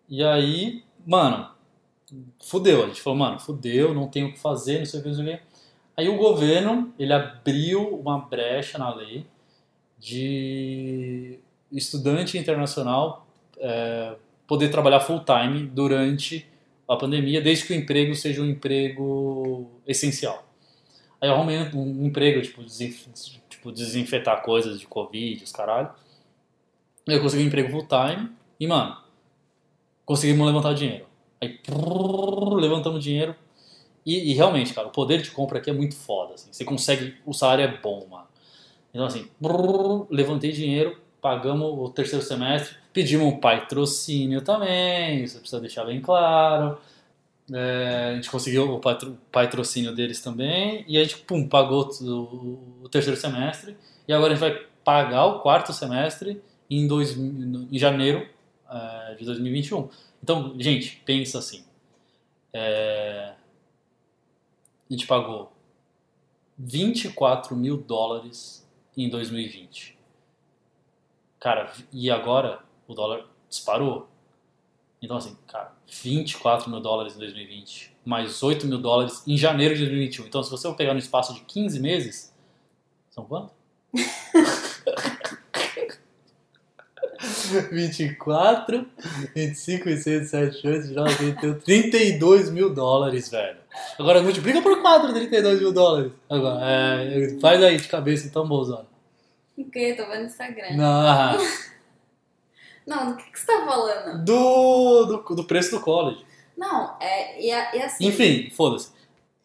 E aí, mano, fudeu. A gente falou, mano, fudeu, não tem o que fazer, não sei o que, não sei o que. Aí o governo, ele abriu uma brecha na lei de estudante internacional é, poder trabalhar full time durante a pandemia, desde que o emprego seja um emprego essencial. Aí eu arrumei um, emprego, tipo, desinf- tipo, desinfetar coisas de Covid, os caralho. Eu consegui um emprego full time e, mano, conseguimos levantar dinheiro. Aí prrr, levantamos dinheiro. E, e realmente, cara, o poder de compra aqui é muito foda. Assim. Você consegue. O salário é bom, mano. Então, assim, prrr, levantei dinheiro, pagamos o terceiro semestre, pedimos um patrocínio também, isso precisa deixar bem claro. É, a gente conseguiu o patro- patrocínio deles também, e a gente, pum, pagou o, o terceiro semestre, e agora a gente vai pagar o quarto semestre em, dois, em janeiro é, de 2021. Então, gente, pensa assim. É, a gente pagou 24 mil dólares em 2020. Cara, e agora o dólar disparou. Então, assim, cara, 24 mil dólares em 2020, mais 8 mil dólares em janeiro de 2021. Então, se você pegar no espaço de 15 meses, são quanto? 24, 25, 26, 27, 28, 29, 31, 32 mil dólares, velho. Agora multiplica por 4, 32 mil dólares. Agora, é, faz aí de cabeça então, bolzão. O quê? Tô vendo Instagram. Não, Não, do que, que você tá falando? do, do, do preço do college. Não, é, e, a- e assim. Enfim, foda-se.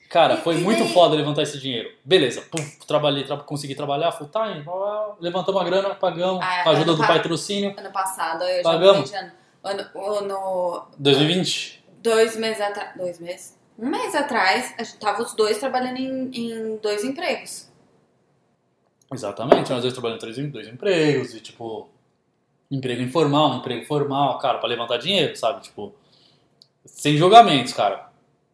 Cara, foi muito foda levantar esse dinheiro. Beleza, puf, trabalhei, tra consegui trabalhar full time, levantamos a grana, pagamos, Ah, a ajuda do pa- patrocínio. Ano passado, eu já Pagamos. de ano. Ano, ano, 2020. dois meses atrás. Dois meses? Um mês atrás, a gente tava os dois trabalhando em, em dois empregos. Exatamente, nós dois trabalhando em dois empregos, e tipo, emprego informal, emprego formal, cara, pra levantar dinheiro, sabe? Tipo, sem julgamentos, cara.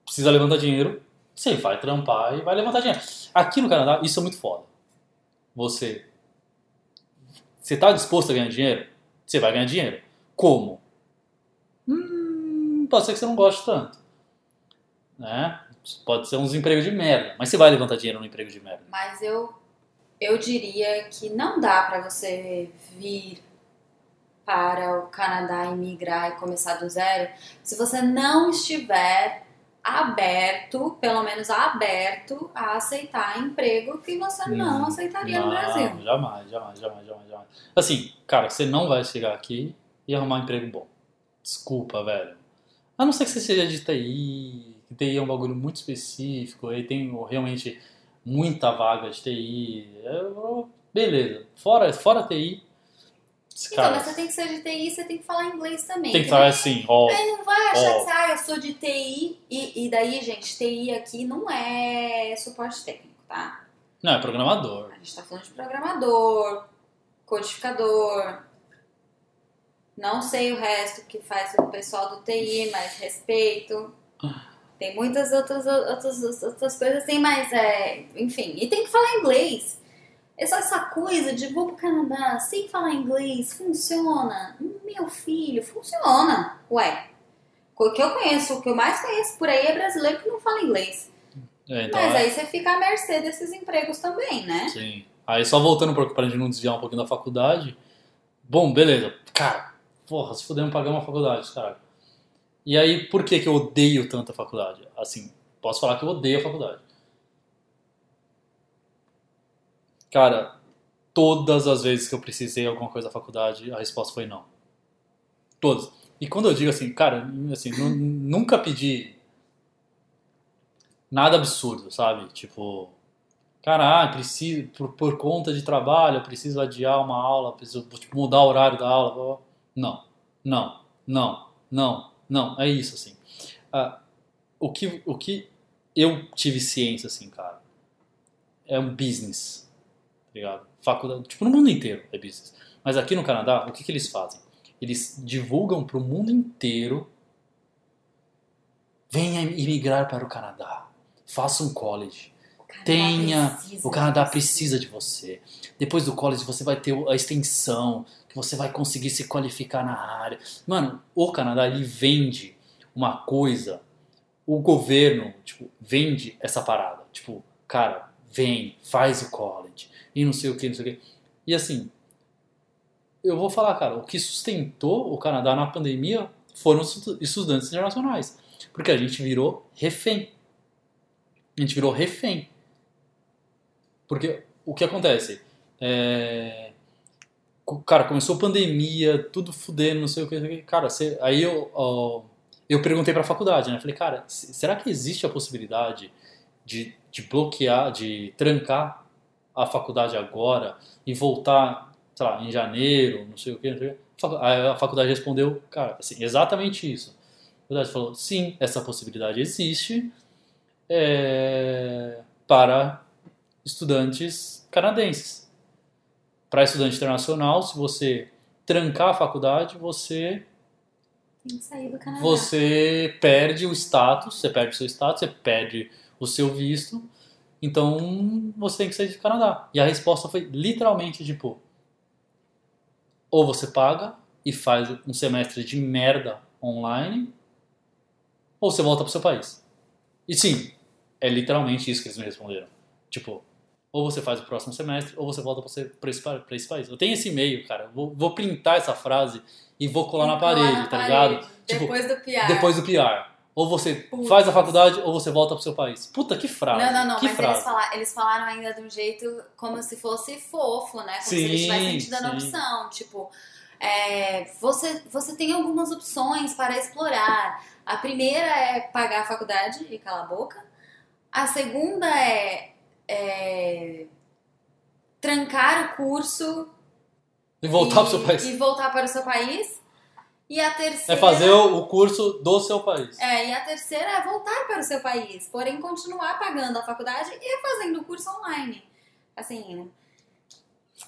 Precisa levantar dinheiro, você vai trampar e vai levantar dinheiro. Aqui no Canadá, isso é muito foda. Você. Você tá disposto a ganhar dinheiro? Você vai ganhar dinheiro. Como? Hum, pode ser que você não goste tanto. né? Pode ser uns empregos de merda, mas você vai levantar dinheiro no emprego de merda. Mas eu, eu diria que não dá pra você vir para o Canadá e migrar e começar do zero se você não estiver aberto, pelo menos aberto, a aceitar emprego que você não Hum, aceitaria no Não, Brasil. Jamais, jamais, jamais, jamais, jamais. Assim, cara, você não vai chegar aqui e arrumar um emprego bom. Desculpa, velho. A não ser que você seja de TI, que TI é um bagulho muito específico, aí tem realmente muita vaga de TI. é, beleza. Fora, fora TI, esse Então, cara, mas você tem que ser de TI, você tem que falar inglês também. tem que falar daí- assim, ó. Não vai achar Ó. que você, ah, eu sou de TI. E, e daí, gente, TI aqui não é suporte técnico, tá? Não, é programador. A gente tá falando de programador, codificador. Não sei o resto que faz o pessoal do TI, mas respeito. Tem muitas outras, outras, outras coisas assim, mas é. Enfim, e tem que falar inglês. Essa, essa coisa de vou pro Canadá sem falar inglês, funciona? Meu filho, funciona. Ué, o que eu conheço, o que eu mais conheço por aí é brasileiro que não fala inglês. É, então, Mas é- aí você fica à mercê desses empregos também, né? Sim. Aí só voltando pra, gente não desviar um pouquinho da faculdade. Bom, beleza. Cara, porra, se fudemos pagar uma faculdade, cara. E aí, por que que eu odeio tanto a faculdade? Assim, posso falar que eu odeio a faculdade. Cara, todas as vezes que eu precisei alguma coisa da faculdade, a resposta foi não. Todas. E quando eu digo assim, cara, assim, nu- nunca pedi nada absurdo, sabe? Tipo, cara, ah, preciso, por, por conta de trabalho, eu preciso adiar uma aula, preciso tipo, mudar o horário da aula. blá, blá. Não, não, não, não, não, é isso, assim. Ah, o, que, o que eu tive ciência, assim, cara, é um business, ligado? Faculdade, tipo, no mundo inteiro é business. Mas aqui no Canadá, o que, que eles fazem? Eles divulgam pro mundo inteiro venha imigrar para o Canadá, faça um college, O tenha. O Canadá precisa de você. Depois do college você vai ter a extensão, que você vai conseguir se qualificar na área. Mano, o Canadá ele vende uma coisa. O governo, tipo, vende essa parada. Tipo, cara, vem, faz o college. E não sei o que, não sei o que. E assim, eu vou falar, cara, o que sustentou o Canadá na pandemia foram os estu- estudantes internacionais. Porque a gente virou refém. A gente virou refém. Porque o que acontece? É... Cara, começou a pandemia, tudo fudendo, não sei o que. Cara, você- aí eu, ó, eu perguntei pra faculdade, né? Falei, cara, se- será que existe a possibilidade de, de bloquear, de trancar a faculdade agora e voltar, sei lá, em janeiro, não sei o que, a faculdade respondeu, cara, assim, exatamente isso. A faculdade falou, sim, essa possibilidade existe é, para estudantes canadenses. Para estudante internacional, se você trancar a faculdade, você você perde o status, você perde o seu status, você perde o seu visto, então você tem que sair do Canadá. E a resposta foi literalmente tipo: ou você paga e faz um semestre de merda online, ou você volta pro seu país. E sim, é literalmente isso que eles me responderam. Tipo, ou você faz o próximo semestre, ou você volta pra esse, pra esse, país. Eu tenho esse e-mail, cara. Vou, vou printar essa frase e vou colar na Colar parede, na tá parede, ligado? Tipo, Depois do PR. depois do PR. Ou você Putz. faz a faculdade ou você volta pro seu país. Puta, que frase. Não, não, não, que mas frase. eles falaram, eles falaram ainda de um jeito como se fosse fofo, né? Como se eles Sim, tivessem te dando sim. opção. Tipo, é, você, você tem algumas opções para explorar. A primeira é pagar a faculdade e calar a boca. A segunda é, é trancar o curso E voltar pro seu país. e voltar para o seu país. E a terceira É fazer o curso do seu país. É, e a terceira é voltar para o seu país, porém continuar pagando a faculdade e fazendo o curso online. Assim,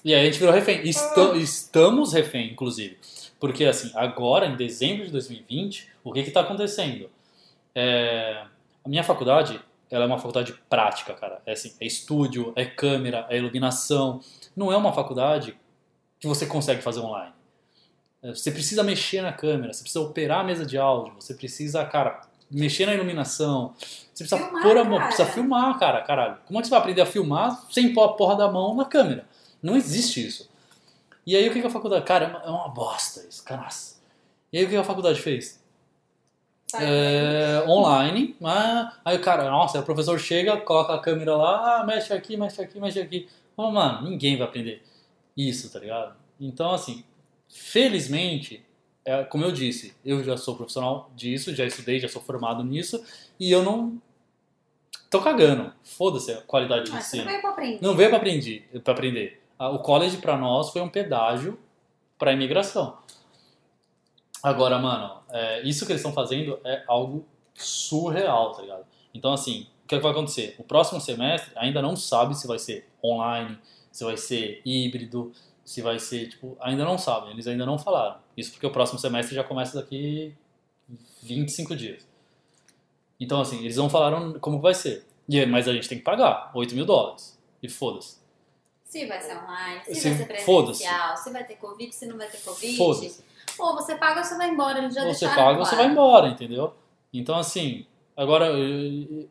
E aí a gente virou refém. Esta- Estamos refém, inclusive. Porque, assim, agora, em dezembro de 2020, o que que tá acontecendo? É, A minha faculdade, ela é uma faculdade prática, cara. É assim, é estúdio, é câmera, é iluminação. Não é uma faculdade que você consegue fazer online. É, Você precisa mexer na câmera, você precisa operar a mesa de áudio, você precisa, cara, mexer na iluminação. Você precisa Filmar, pôr a mão, cara. precisa filmar, cara, caralho. Como é que você vai aprender a filmar sem pôr a porra da mão na câmera? Não existe isso. E aí o que, que a faculdade. Cara, é uma- é uma bosta isso, caraca. E aí o que que a faculdade fez? É, online, ah, aí o cara, nossa, o professor chega, coloca a câmera lá, ah, mexe aqui, mexe aqui, mexe aqui. Mas, mano, ninguém vai aprender isso, tá ligado? Então, assim, felizmente, é, como eu disse, eu já sou profissional disso, já estudei, já sou formado nisso, e eu não tô cagando. Foda-se a qualidade de você ensino. não veio pra aprender. Não veio para aprender, para aprender. Ah, O college para nós foi um pedágio para imigração. Agora, mano, é, isso que eles estão fazendo é algo surreal, tá ligado? Então, assim, o que, é que vai acontecer? O próximo semestre ainda não sabe se vai ser online, se vai ser híbrido, se vai ser, tipo, ainda não sabem, eles ainda não falaram. Isso porque o próximo semestre já começa daqui 25 dias. Então, assim, eles não falaram como vai ser. E, mas a gente tem que pagar 8 mil dólares. E foda-se. Se vai ser online, se, Se- vai ser presencial, se vai ter Covid, se não vai ter Covid. Foda-se. Pô, você paga, você vai embora, eles já você deixaram paga, claro. você vai embora, entendeu? Então, assim, agora. eu- eu-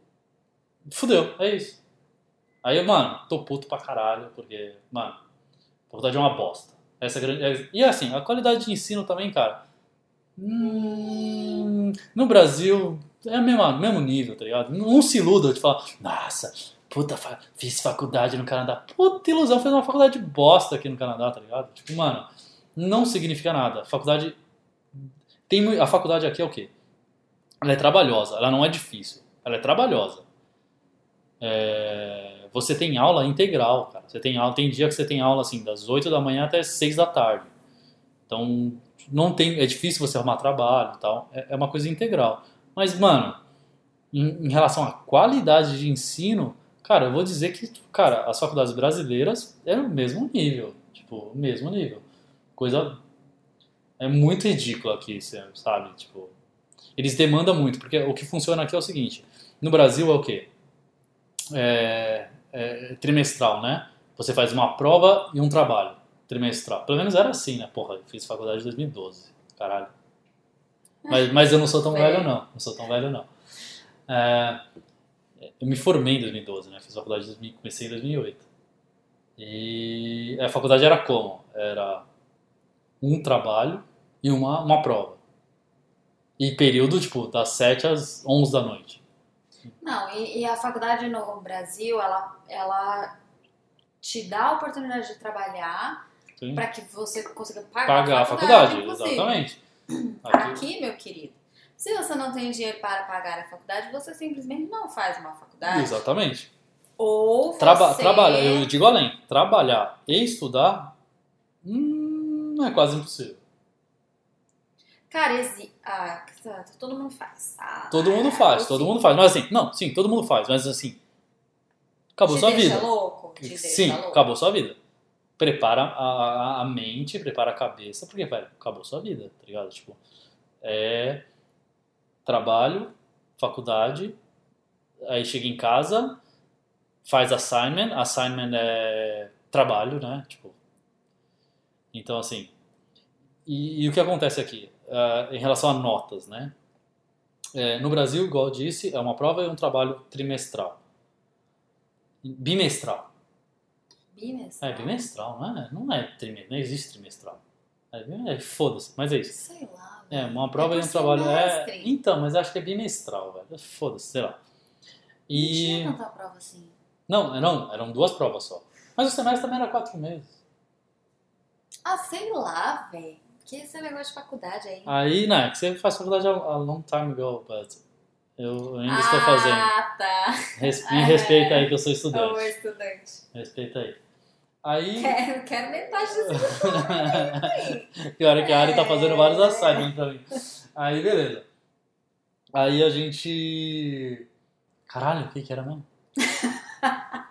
Fudeu, é isso. Aí, mano, tô puto pra caralho, porque, mano, faculdade é uma bosta. Essa é grande. é- E assim, a qualidade de ensino também, cara. hum, no Brasil é o mesmo, mesmo nível, tá ligado? Não se iluda de falar, nossa, puta, fiz faculdade no Canadá. Puta ilusão, fez uma faculdade de bosta aqui no Canadá, tá ligado? Tipo, mano, não significa nada. Faculdade. Tem, a faculdade aqui é o quê? Ela é trabalhosa, ela não é difícil. Ela é trabalhosa. É, você tem aula integral, cara. Você tem aula, tem dia que você tem aula assim das 8 da manhã até 6 da tarde. Então, não tem, é difícil você arrumar trabalho e tal. É, é uma coisa integral. Mas, mano, em, em relação à qualidade de ensino, cara, eu vou dizer que, cara, as faculdades brasileiras é o mesmo nível. Tipo, o mesmo nível. Coisa é muito ridícula aqui, sabe? Tipo, eles demandam muito, porque o que funciona aqui é o seguinte: no Brasil é o quê? É, é trimestral, né? Você faz uma prova e um trabalho trimestral. Pelo menos era assim, né? Porra, eu fiz faculdade em 2012, caralho. Mas, mas eu não sou tão Velho. velho, não. Não sou tão velho, não. É, eu me formei em 2012, né? Fiz faculdade em 2000, comecei em 2008. E a faculdade era como? Era um trabalho e uma, uma prova. E período, tipo, das 7 às 11 da noite. Não, e, e a faculdade no Brasil, ela, ela te dá a oportunidade de trabalhar para que você consiga pagar, Pagar a faculdade, inclusive. exatamente. Aqui, Aqui, meu querido, se você não tem dinheiro para pagar a faculdade, você simplesmente não faz uma faculdade. exatamente. Ou você... Traba, trabalha, eu digo além, trabalhar e estudar hum, é quase impossível. Cara, exi... ah, todo mundo faz. Ah, Todo mundo faz, eu todo sim. mundo faz. Mas assim, não, sim, todo mundo faz, mas assim, acabou Te sua vida. louco? Sim, louco? acabou sua vida. Prepara a, a, a mente, prepara a cabeça, porque, velho, acabou sua vida, tá ligado? Tipo, é trabalho, faculdade, aí chega em casa, faz assignment, assignment é trabalho, né? Tipo, então, assim, e, e o que acontece aqui? Ah, em relação a notas, né? É, no Brasil, igual eu disse, é uma prova e um trabalho trimestral. Bimestral. Bimestral? É bimestral, não é? Não é trimestral, não existe trimestral. É, é, Foda-se, mas é isso. Sei lá. É, uma prova É e um trabalho. É, então, mas acho que é bimestral, velho. Foda-se, sei lá. Não E. tinha tanta prova assim. Não, não, eram duas provas só. Mas o semestre também era quatro meses. Ah, sei lá, velho. Que esse negócio de faculdade aí. Aí, não, é que você faz faculdade a, long time ago, but eu ainda estou fazendo. Ah, tá. Res- me respeita aí que eu sou estudante. estudante. Respeita aí. Aí. Quero, quero metade desse aí. Pior é que a Ari tá fazendo vários É. assignments pra mim. Aí, beleza. Aí a gente. Caralho, o que que era mesmo?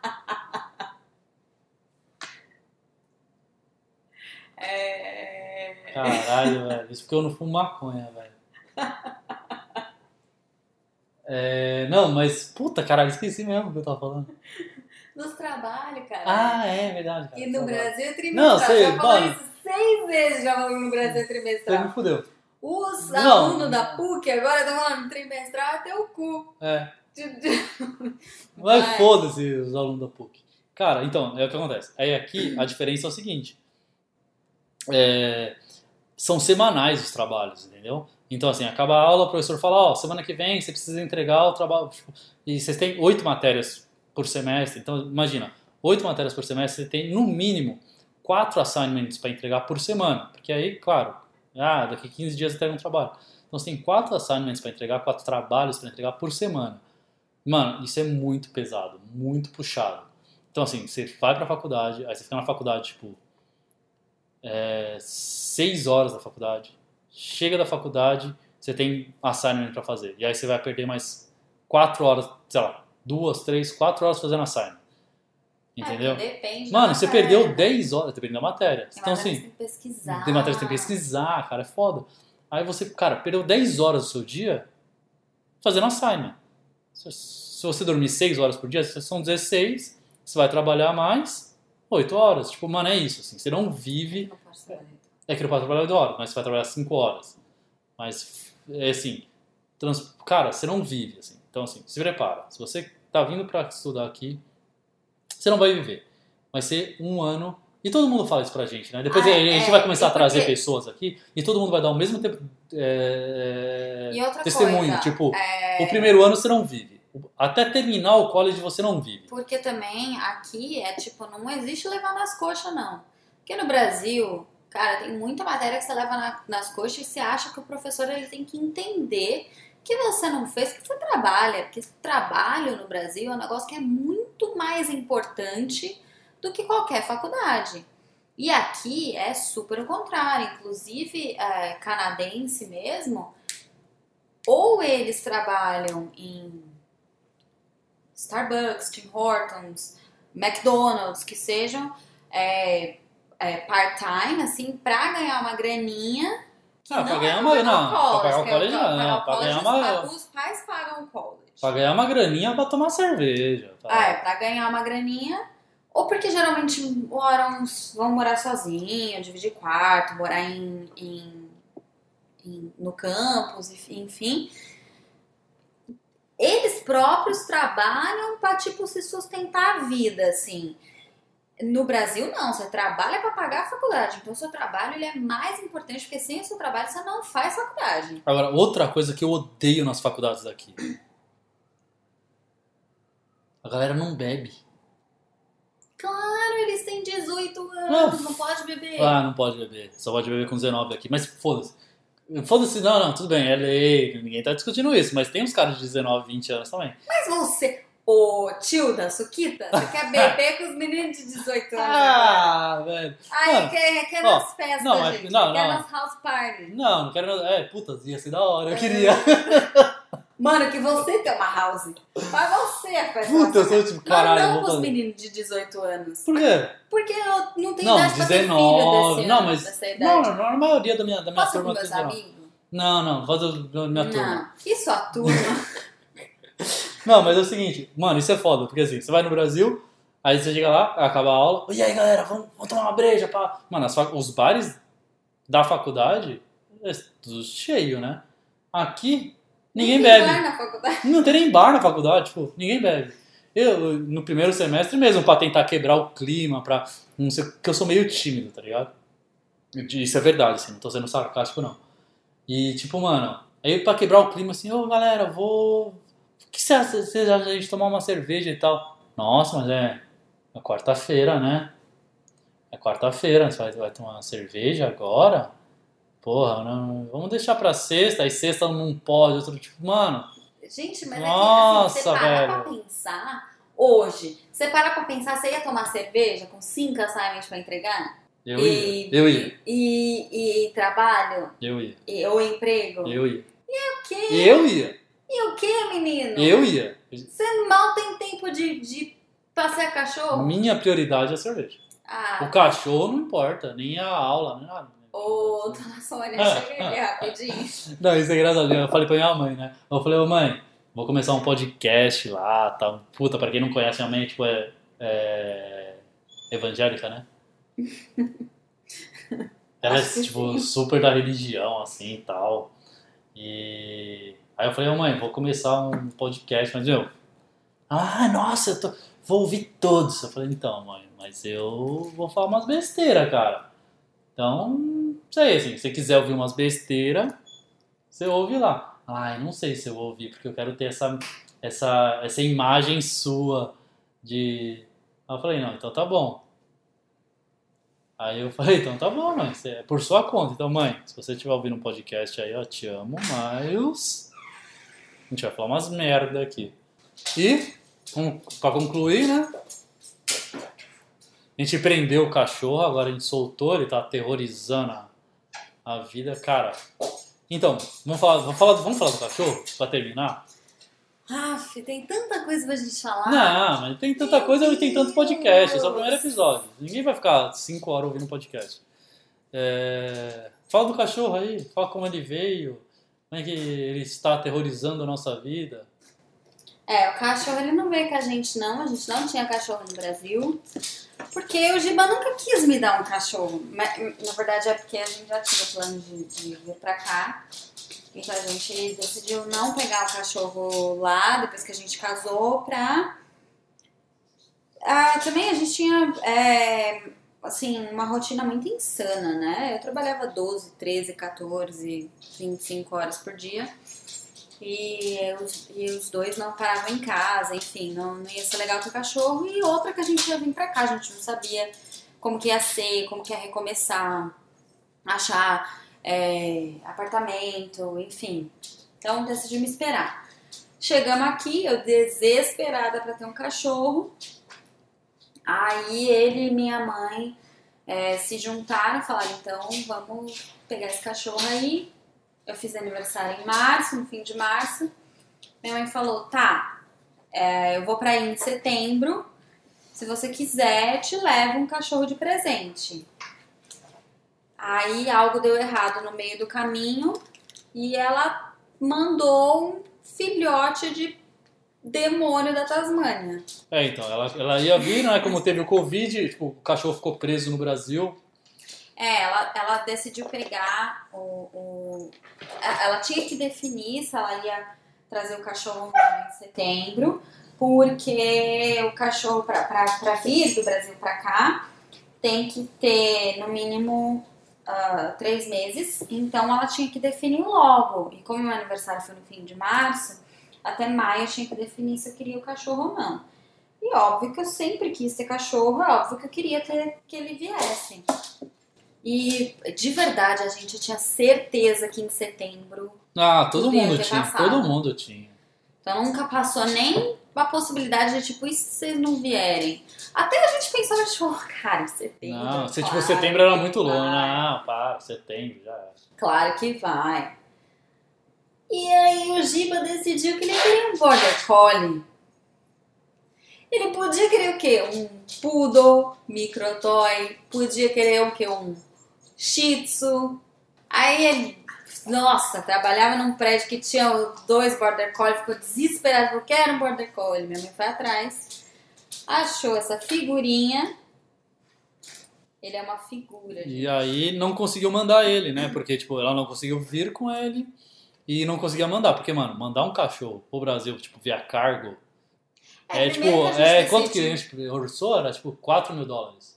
Caralho, velho. Isso porque eu não fumo maconha, velho. É, não, mas puta, caralho, esqueci mesmo o que eu tava falando. Nos trabalhos, cara. Ah, é verdade, cara. E no Trabalho. Brasil é trimestral. Não, sei, já falou isso seis vezes já falou que no Brasil é Você trimestral. me fudeu. Os Não. alunos da PUC agora estão falando trimestral até o cu. É. Mas Vai. foda-se os alunos da PUC. Cara, então, é o que acontece. Aí aqui a diferença é o seguinte. É, são semanais os trabalhos, entendeu? Então, assim, acaba a aula, o professor fala, ó, semana que vem você precisa entregar o trabalho. tipo, E vocês têm oito matérias por semestre. Então, imagina, oito matérias por semestre, você tem no mínimo quatro assignments para entregar por semana. Porque aí, claro, ah, daqui 15 dias entrega um trabalho. Então, você tem quatro assignments para entregar, quatro trabalhos para entregar por semana. Mano, isso é muito pesado, muito puxado. Então, assim, você vai pra faculdade, aí você fica na faculdade, tipo, é, seis horas da faculdade. Chega da faculdade, você tem assignment pra fazer. E aí você vai perder mais quatro horas, sei lá, duas, três, quatro horas fazendo assignment. Entendeu? É, depende. Mano, você matéria. perdeu 10 horas, dependendo da matéria. Tem Então, matéria assim, tem que pesquisar. tem matéria que você tem que pesquisar, cara, é foda. Aí você, cara, perdeu 10 horas do seu dia fazendo assignment. Se, se você dormir 6 horas por dia, são 16, você vai trabalhar mais 8 horas. Tipo, mano, é isso, assim, você não vive... É que não pode trabalhar 8 horas, mas você vai trabalhar 5 horas. Mas, é assim, trans- cara, você não vive, assim. Então, assim, se prepara. Se você tá vindo pra estudar aqui, você não vai viver. Vai ser um ano... E todo mundo fala isso pra gente, né? Depois Ah, a gente é, vai começar a trazer porque- pessoas aqui e todo mundo vai dar o mesmo tempo, é, testemunho. coisa, tipo, é, o primeiro ano você não vive. Até terminar o college você não vive. Porque também aqui é tipo, não existe levar nas coxas, não. Porque no Brasil, cara, tem muita matéria que você leva na- nas coxas e você acha que o professor ele tem que entender que você não fez, que você trabalha. Porque trabalho no Brasil é um negócio que é muito mais importante do que qualquer faculdade. E aqui é super o contrário. Inclusive, é, canadense mesmo, ou eles trabalham em Starbucks, Tim Hortons, McDonald's, que sejam é, é, part-time, assim, pra ganhar uma graninha. Ah, não pra é ganhar pra uma- pagar não, o pra pagar o que é college pra não, o pra ganhar uma- os pais pagam o college. Pra ganhar uma graninha pra tomar cerveja. tá? Ah, é, pra ganhar uma graninha. Ou porque geralmente moram, vão morar sozinho, dividir quarto, morar em, em- em- no campus, enfim. Eles próprios trabalham pra, tipo, se sustentar a vida, assim. No Brasil, não. Você trabalha pra pagar a faculdade. Então, o seu trabalho ele é mais importante, porque sem o seu trabalho você não faz faculdade. Agora, outra coisa que eu odeio nas faculdades daqui. A galera não bebe. Claro, eles têm 18 anos, não pode beber. Ah, não pode beber. Só pode beber com 19 aqui. Mas foda-se. Foda-se, não, não, tudo bem, é lei, ninguém tá discutindo isso, mas tem uns caras de 19, 20 anos também. Mas você, ô tio da Suquita, você quer beber com os meninos de 18 anos? Ah, velho. Ai, mano, quer, quer ó, nas festas, não, mas- gente. não, quer não. nas house party. Não, não quero. É, puta, ia ser da hora, eu queria. Mano, que você tem uma house. Mas você é festa. Puta, eu sou tipo, caralho, não, eu não pros meninos de 18 anos. Por quê? Porque eu não tenho Não, idade pra ter filho 19. desse Não, mas. dessa idade. Não, não, não, a maioria da minha, da minha Posso ir com turma meus 19. amigos? Não, não, faz a da minha turma. Não. E sua turma? Não, mas é o seguinte, mano, isso é foda, porque assim, você vai no Brasil, aí você chega lá, acaba a aula, e aí galera, vamos, vamos tomar uma breja, pá. Mano, os bares da faculdade, é tudo cheio, né? Aqui, ninguém Tem bebe. bar na faculdade. Não tem nem bar na faculdade, tipo, ninguém bebe. Eu, no primeiro semestre mesmo, pra tentar quebrar o clima, pra. Não sei, porque eu sou meio tímido, tá ligado? Isso é verdade, assim, não tô sendo sarcástico, não. E, tipo, mano, aí pra quebrar o clima, assim, ô galera, vou. O que você acha de a gente tomar uma cerveja e tal? Nossa, mas é. É quarta-feira, né? É quarta-feira, você vai, vai tomar uma cerveja agora? Porra, não, vamos deixar pra sexta, aí sexta não pode, outro tipo, mano. Gente, mas Nossa, é que assim, você para velho. pra pensar hoje. Você para pra pensar, você ia tomar cerveja com cinco assignments pra entregar? Eu e, ia, eu ia, E, e, e trabalho? eu ia, E, ou emprego? eu ia. O quê? Eu ia, E o que, menino? eu ia. Você mal tem tempo de, de passear cachorro? Minha prioridade é a cerveja. Ah, O cachorro não importa, nem a aula, nem nada. Ô, dona Sônia, chega aqui rapidinho. Não, isso é engraçado. Eu falei pra minha mãe, né? Eu falei, ô mãe, vou começar um podcast lá, tá? Puta, pra quem não conhece, minha mãe, tipo, é, é evangélica, né? Ela é, tipo, sim. super da religião, assim, e tal. E... Aí eu falei, ô mãe, vou começar um podcast, mas, meu... Ah, nossa, eu tô... vou ouvir todos. Eu falei, então, mãe, mas eu vou falar umas besteiras, cara. Então, sei, assim, se você quiser ouvir umas besteiras, você ouve lá. Ai, não sei se eu vou ouvir, porque eu quero ter essa, essa, essa imagem sua de... Aí eu falei, não, então tá bom. Aí eu falei, então tá bom, mãe, é por sua conta. Então, mãe, se você estiver ouvindo um podcast aí, ó, te amo, mas a gente vai falar umas merda aqui. E, com- pra concluir, né? A gente prendeu o cachorro, agora a gente soltou, ele tá aterrorizando a, a vida. Cara, então, vamos falar, vamos, falar, vamos falar do cachorro pra terminar? Aff, tem tanta coisa pra gente falar. Não, mas tem tanta coisa e tem tanto podcast. Esse é o primeiro episódio. Ninguém vai ficar cinco horas ouvindo podcast. É, Fala do cachorro aí, fala como ele veio, como é que ele está aterrorizando a nossa vida. É, o cachorro ele não veio com a gente não, a gente não tinha cachorro no Brasil. Porque o Giba nunca quis me dar um cachorro. Mas, na verdade é porque a gente já tinha plano de, de vir pra cá. Então a gente decidiu não pegar o cachorro lá, depois que a gente casou, pra. Ah, também a gente tinha é, assim, uma rotina muito insana, né? Eu trabalhava 12, 13, 14, 25 horas por dia. E os, e os dois não paravam em casa, enfim, não, não ia ser legal o cachorro. E outra que a gente ia vir pra cá, a gente não sabia como que ia ser, como que ia recomeçar, achar é, apartamento, enfim. Então decidimos esperar. Chegamos aqui, eu desesperada pra ter um cachorro. Aí ele e minha mãe é, se juntaram e falaram, então vamos pegar esse cachorro aí. Eu fiz aniversário em março, no fim de março. Minha mãe falou, tá, é, eu vou pra aí em setembro. Se você quiser, te levo um cachorro de presente. Aí algo deu errado no meio do caminho e ela mandou um filhote de demônio da Tasmânia. É, então, ela, ela ia vir, né? Como teve o Covid, tipo, o cachorro ficou preso no Brasil. É, ela, ela decidiu pegar o, o- Ela tinha que definir se ela ia trazer o cachorro em setembro, porque o cachorro, pra vir do Brasil pra cá, tem que ter no mínimo ah, três meses. Então ela tinha que definir logo. E como meu aniversário foi no fim de março, até maio eu tinha que definir se eu queria o cachorro ou não. E óbvio que eu sempre quis ter cachorro, é óbvio que eu queria ter que ele viesse. E de verdade, a gente tinha certeza que em setembro. Ah, todo mundo tinha, passado. todo mundo tinha. Então nunca passou nem a possibilidade de, tipo, e se vocês não vierem? Até a gente pensou, tipo, cara, setembro. Não, se tipo, setembro era muito vai. Não, para, setembro, já. Claro que vai. E aí o Giba decidiu que ele queria um border collie. Ele podia querer o quê? Um poodle, microtoy, podia querer o quê? Um shih tzu. Aí ele, nossa, trabalhava num prédio que tinha dois border collie, ficou desesperado porque era um border collie. Minha mãe foi atrás, achou essa figurinha. Ele é uma figura, gente. E aí não conseguiu mandar ele, né? Porque, tipo, ela não conseguiu vir com ele e não conseguia mandar. Porque, mano, mandar um cachorro pro Brasil, tipo, via cargo. É, tipo, a gente é quanto que a gente orçou? Era tipo 4 mil dólares.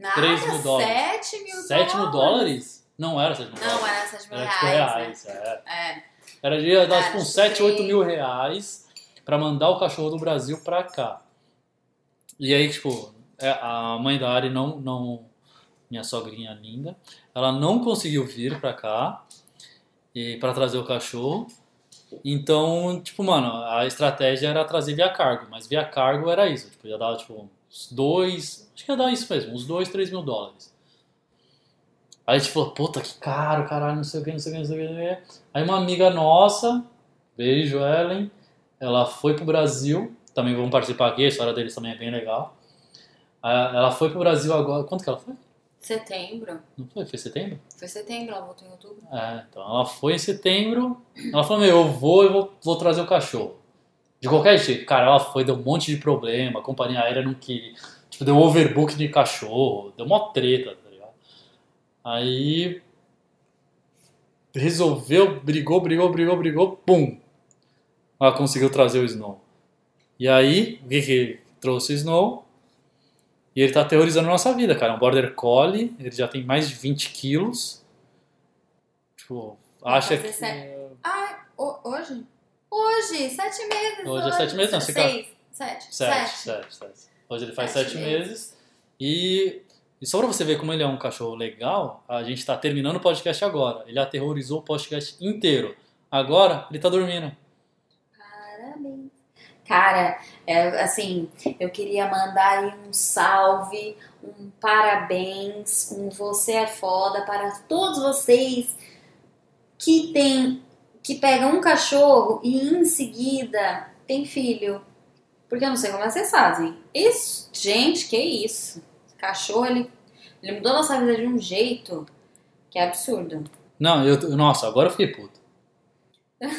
Nada, 3 mil dólares. 7 mil 7 mil dólares? Não era 7 mil Não, dólares. era 7 mil Era tipo reais. reais, é. né? É. Era de Era, tipo uns tipo, 7, 8 três. mil reais pra mandar o cachorro do Brasil pra cá. E aí, tipo, é, a mãe da Ari não, não. Minha sogrinha linda, ela não conseguiu vir pra cá e para trazer o cachorro. Então, tipo, mano, a estratégia era trazer via cargo, mas via cargo era isso. Tipo, ia dar, tipo, uns dois. Acho que ia dar isso mesmo, uns 2, 3 mil dólares. Aí a gente falou, puta, que caro, caralho, não sei o que, não sei o que, não sei o que. Aí uma amiga nossa, beijo Ellen, ela foi pro Brasil, também vão participar aqui, a história deles também é bem legal. Aí Ela foi pro Brasil agora, quanto que ela foi? Setembro. Não foi? Foi setembro? Foi setembro, ela voltou em outubro. É, então ela foi em setembro, ela falou, meu, eu vou e vou, vou trazer o cachorro. De qualquer jeito, cara, ela foi, deu um monte de problema, a companhia aérea não queria, tipo, deu overbook de cachorro, deu mó treta, tá ligado? Aí resolveu, brigou, brigou, brigou, brigou, pum! Ela conseguiu trazer o Snow. E aí, o que que trouxe o Snow? E ele tá aterrorizando a nossa vida, cara. É um Border Collie, ele já tem mais de 20 quilos. Tipo, acha que... ho- hoje? Hoje, sete meses. Hoje é sete meses, não, você Seis, sete, Sete, sete, sete. Hoje ele faz Sete sete meses. E, e só pra você ver como ele é um cachorro legal, a gente tá terminando o podcast agora. Ele aterrorizou o podcast inteiro. Agora, ele tá dormindo. Parabéns. Cara, é, assim, eu queria mandar aí um salve, um parabéns, um você é foda para todos vocês que tem, que pegam um cachorro e em seguida tem filho. Porque eu não sei como vocês fazem. Isso, gente, que isso? Cachorro, ele, ele mudou nossa vida de um jeito que é absurdo. Não, eu, nossa, agora eu fiquei puto.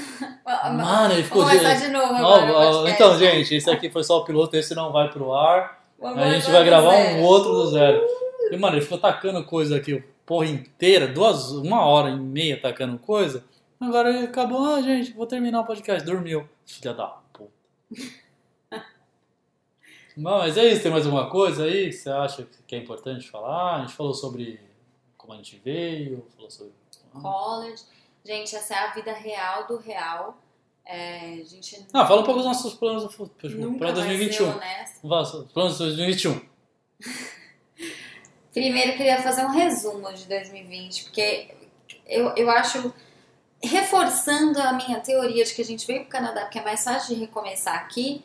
Mano, ele ficou Vamos de... começar de novo agora. ó, então, gente, esse aqui foi só o piloto, esse não vai pro ar. Vamos A gente vai gravar zero. um outro do zero. E, mano, ele ficou tacando coisa aqui, porra inteira, duas, uma hora e meia tacando coisa. Agora ele acabou, ah, gente, vou terminar o podcast. Dormiu. Filha da puta. Não, mas é isso, tem mais alguma coisa aí que você acha que é importante falar? A gente falou sobre como a gente veio, falou sobre. college. Gente, essa é a vida real do real. É, a gente Ah, fala um pouco dos nossos planos do futuro, nunca para vai ser 2021. honesto. Vá, Planos de 2021. Primeiro, eu queria fazer um resumo de 2020, porque eu, eu acho, reforçando a minha teoria de que a gente veio pro Canadá porque é mais fácil de recomeçar aqui,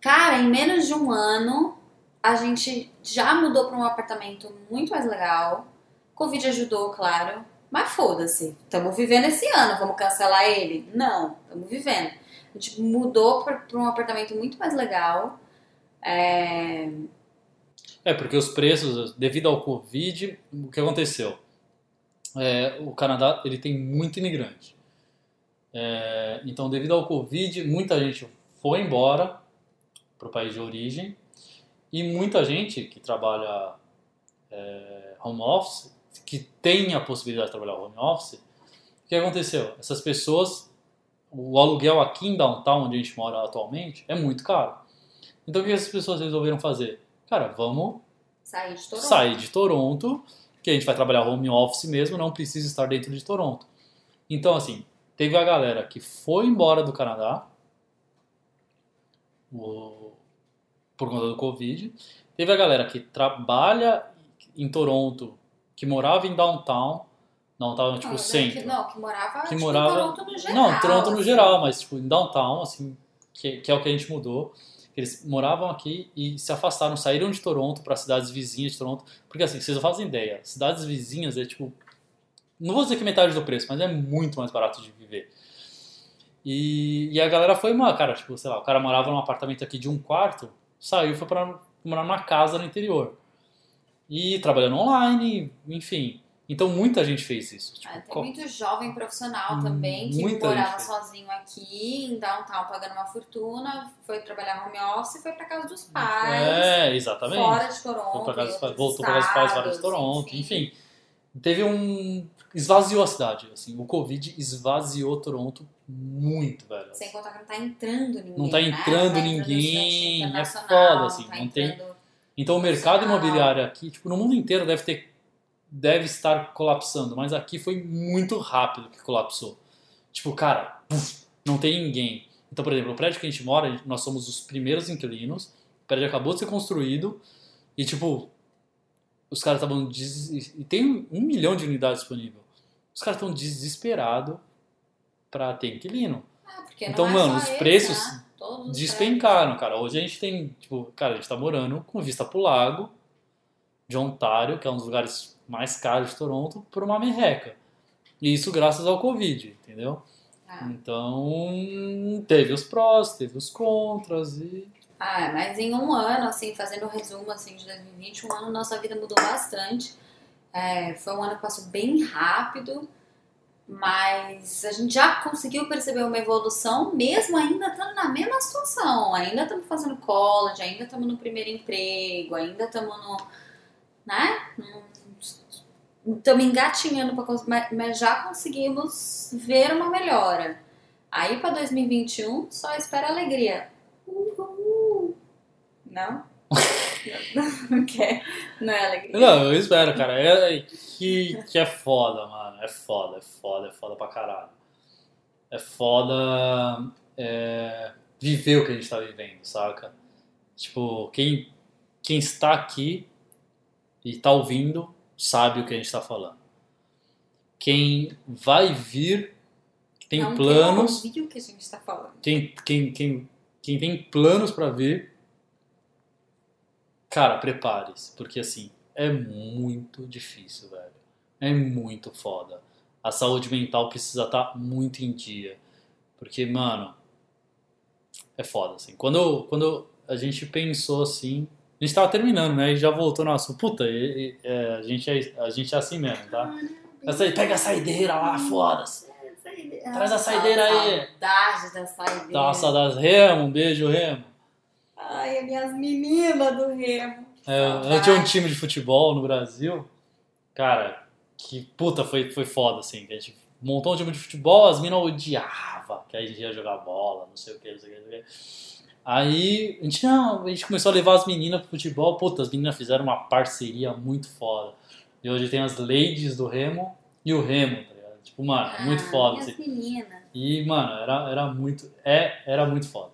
cara, em menos de um ano, a gente já mudou para um apartamento muito mais legal. Covid ajudou, claro. Mas foda-se, estamos vivendo esse ano, vamos cancelar ele? Não, estamos vivendo. A gente mudou para um apartamento muito mais legal. É, É, porque os preços, devido ao Covid, o que aconteceu? É, o Canadá ele tem muito imigrante. É, então, devido ao Covid, muita gente foi embora para o país de origem e muita gente que trabalha é, home office, que tem a possibilidade de trabalhar home office, o que aconteceu? Essas pessoas, o aluguel aqui em downtown, onde a gente mora atualmente, é muito caro. Então, o que essas pessoas resolveram fazer? Cara, vamos sair de Toronto. sair de Toronto, que a gente vai trabalhar home office mesmo, não precisa estar dentro de Toronto. Então, assim, teve a galera que foi embora do Canadá o- por conta do Covid. Teve a galera que trabalha em Toronto, que morava em downtown, downtown tipo Não, centro. Que, não, que morava, Que tipo, morava- em Toronto no geral. Não, Toronto no assim. geral, mas tipo, em downtown, assim, que, que é o que a gente mudou. Eles moravam aqui e se afastaram, saíram de Toronto para cidades vizinhas de Toronto. Porque assim, vocês não fazem ideia, cidades vizinhas é tipo. Não vou dizer que metade do preço, mas é muito mais barato de viver. E, e a galera foi uma, cara, tipo, sei lá, o cara morava num apartamento aqui de um quarto, saiu e foi para morar numa casa no interior. E trabalhando online, enfim. Então muita gente fez isso. Tipo, É, tem co- muito jovem profissional Hum, também que muita morava sozinho aqui em downtown pagando uma fortuna, foi trabalhar home office e foi pra casa dos pais, É, exatamente. fora de Toronto. Voltou para casa dos pais, voltou para casa dos pais fora de Toronto, enfim. Teve um. Esvaziou a cidade, assim. O Covid esvaziou Toronto muito, velho. Sem contar que não tá entrando ninguém. Não tá né? entrando Não tá ninguém, é internacional, foda, assim, tá não tem- entrando- Então o mercado imobiliário aqui, tipo, no mundo inteiro deve ter. Deve estar colapsando, mas aqui foi muito rápido que colapsou. Tipo, cara, puf, não tem ninguém. Então, por exemplo, o prédio que a gente mora, nós somos os primeiros inquilinos, o prédio acabou de ser construído e, tipo, os caras estavam. Des... E tem um milhão de unidades disponível. Os caras estão desesperados pra ter inquilino. Ah, Então, é mano, os esse, preços né? Despencaram, cara. Hoje a gente tem, tipo, cara, a gente tá morando com vista pro lago de Ontário, que é um dos lugares mais caros de Toronto, por uma merreca. E isso graças ao Covid, entendeu? Ah. Então, teve os prós, teve os contras e... Ah, mas em um ano, assim, fazendo o resumo assim, de 2020, um ano nossa vida mudou bastante. É, foi um ano que passou bem rápido, mas a gente já conseguiu perceber uma evolução, mesmo ainda estando na mesma situação. Ainda estamos fazendo college, ainda estamos no primeiro emprego, ainda estamos no. né? Num- estamos engatinhando, mas já conseguimos ver uma melhora. Aí para 2021, só espera alegria. Uhul. Não? Não quer? Não é alegria? Não, eu espero, cara. É, é que, que é foda, mano. É foda, é foda, é foda pra caralho. É foda é, viver o que a gente tá vivendo, saca? Tipo, quem, quem está aqui e tá ouvindo sabe o que a gente tá falando. Quem vai vir, tem Não planos, ouvir o que a gente está falando. quem, quem, quem, quem tem planos pra vir, cara, prepare-se, porque assim, é muito difícil, velho. É muito foda. A saúde mental precisa estar muito em dia. Porque, mano, é foda, assim. Quando, quando a gente pensou assim, a gente tava terminando, né? E já voltou no assunto. Puta, e- e- é, a, gente é, a gente é assim mesmo, tá? Aí, pega a saideira lá, foda-se. Traz a saideira aí. Saudade da saideira. Uma saudade. Remo, um beijo, Remo. Ai, as minhas meninas do Remo. É, eu tinha um time de futebol no Brasil, cara, que puta, foi, foi foda, assim. Que a gente montou um time de futebol, as minas odiavam que a gente ia jogar bola, não sei o que, não sei o que, não sei o que. Aí a gente, não, a gente começou a levar as meninas pro futebol, puta, as meninas fizeram uma parceria muito foda. E hoje tem as ladies do Remo e o Remo, tá ligado? Tipo, mano, muito Ah, foda, minhas assim. meninas. E, mano, era, era muito. É, era muito foda.